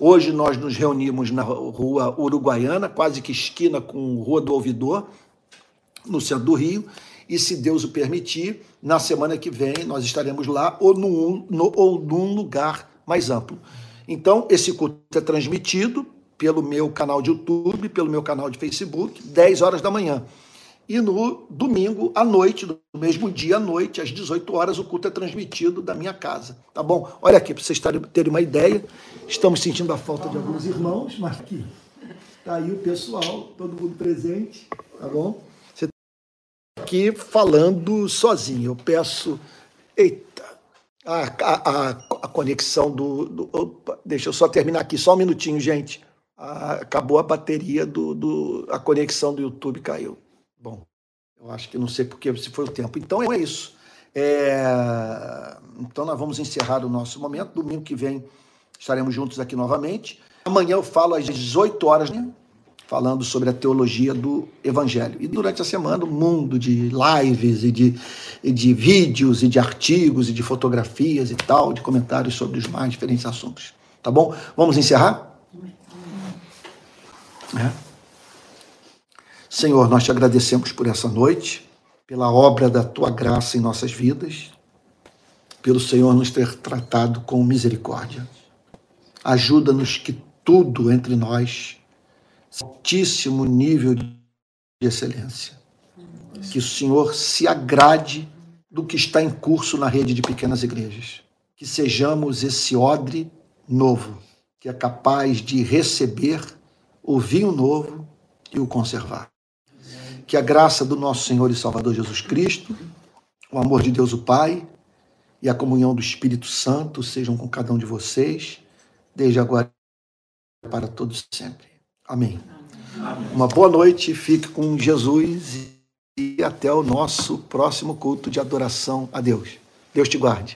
Hoje nós nos reunimos na rua Uruguaiana, quase que esquina com Rua do Ouvidor, no centro do Rio e se Deus o permitir, na semana que vem nós estaremos lá ou num, no, ou num lugar mais amplo. Então, esse culto é transmitido pelo meu canal de YouTube, pelo meu canal de Facebook, 10 horas da manhã. E no domingo, à noite, no mesmo dia à noite, às 18 horas, o culto é transmitido da minha casa. Tá bom? Olha aqui, para vocês terem uma ideia, estamos sentindo a falta de alguns irmãos, mas aqui está aí o pessoal, todo mundo presente, tá bom? Aqui falando sozinho. Eu peço. Eita! A, a, a conexão do. do opa, deixa eu só terminar aqui, só um minutinho, gente. Acabou a bateria do, do. A conexão do YouTube caiu. Bom, eu acho que não sei porque se foi o tempo. Então é isso. É, então nós vamos encerrar o nosso momento. Domingo que vem estaremos juntos aqui novamente. Amanhã eu falo às 18 horas. Né? Falando sobre a teologia do Evangelho. E durante a semana, um mundo de lives e de, e de vídeos e de artigos e de fotografias e tal, de comentários sobre os mais diferentes assuntos. Tá bom? Vamos encerrar? É. Senhor, nós te agradecemos por essa noite, pela obra da tua graça em nossas vidas, pelo Senhor nos ter tratado com misericórdia. Ajuda-nos que tudo entre nós altíssimo nível de excelência. Que o Senhor se agrade do que está em curso na rede de pequenas igrejas. Que sejamos esse odre novo, que é capaz de receber o vinho novo e o conservar. Que a graça do nosso Senhor e Salvador Jesus Cristo, o amor de Deus o Pai e a comunhão do Espírito Santo sejam com cada um de vocês, desde agora para todos sempre. Amém. Amém. Uma boa noite, fique com Jesus e até o nosso próximo culto de adoração a Deus. Deus te guarde.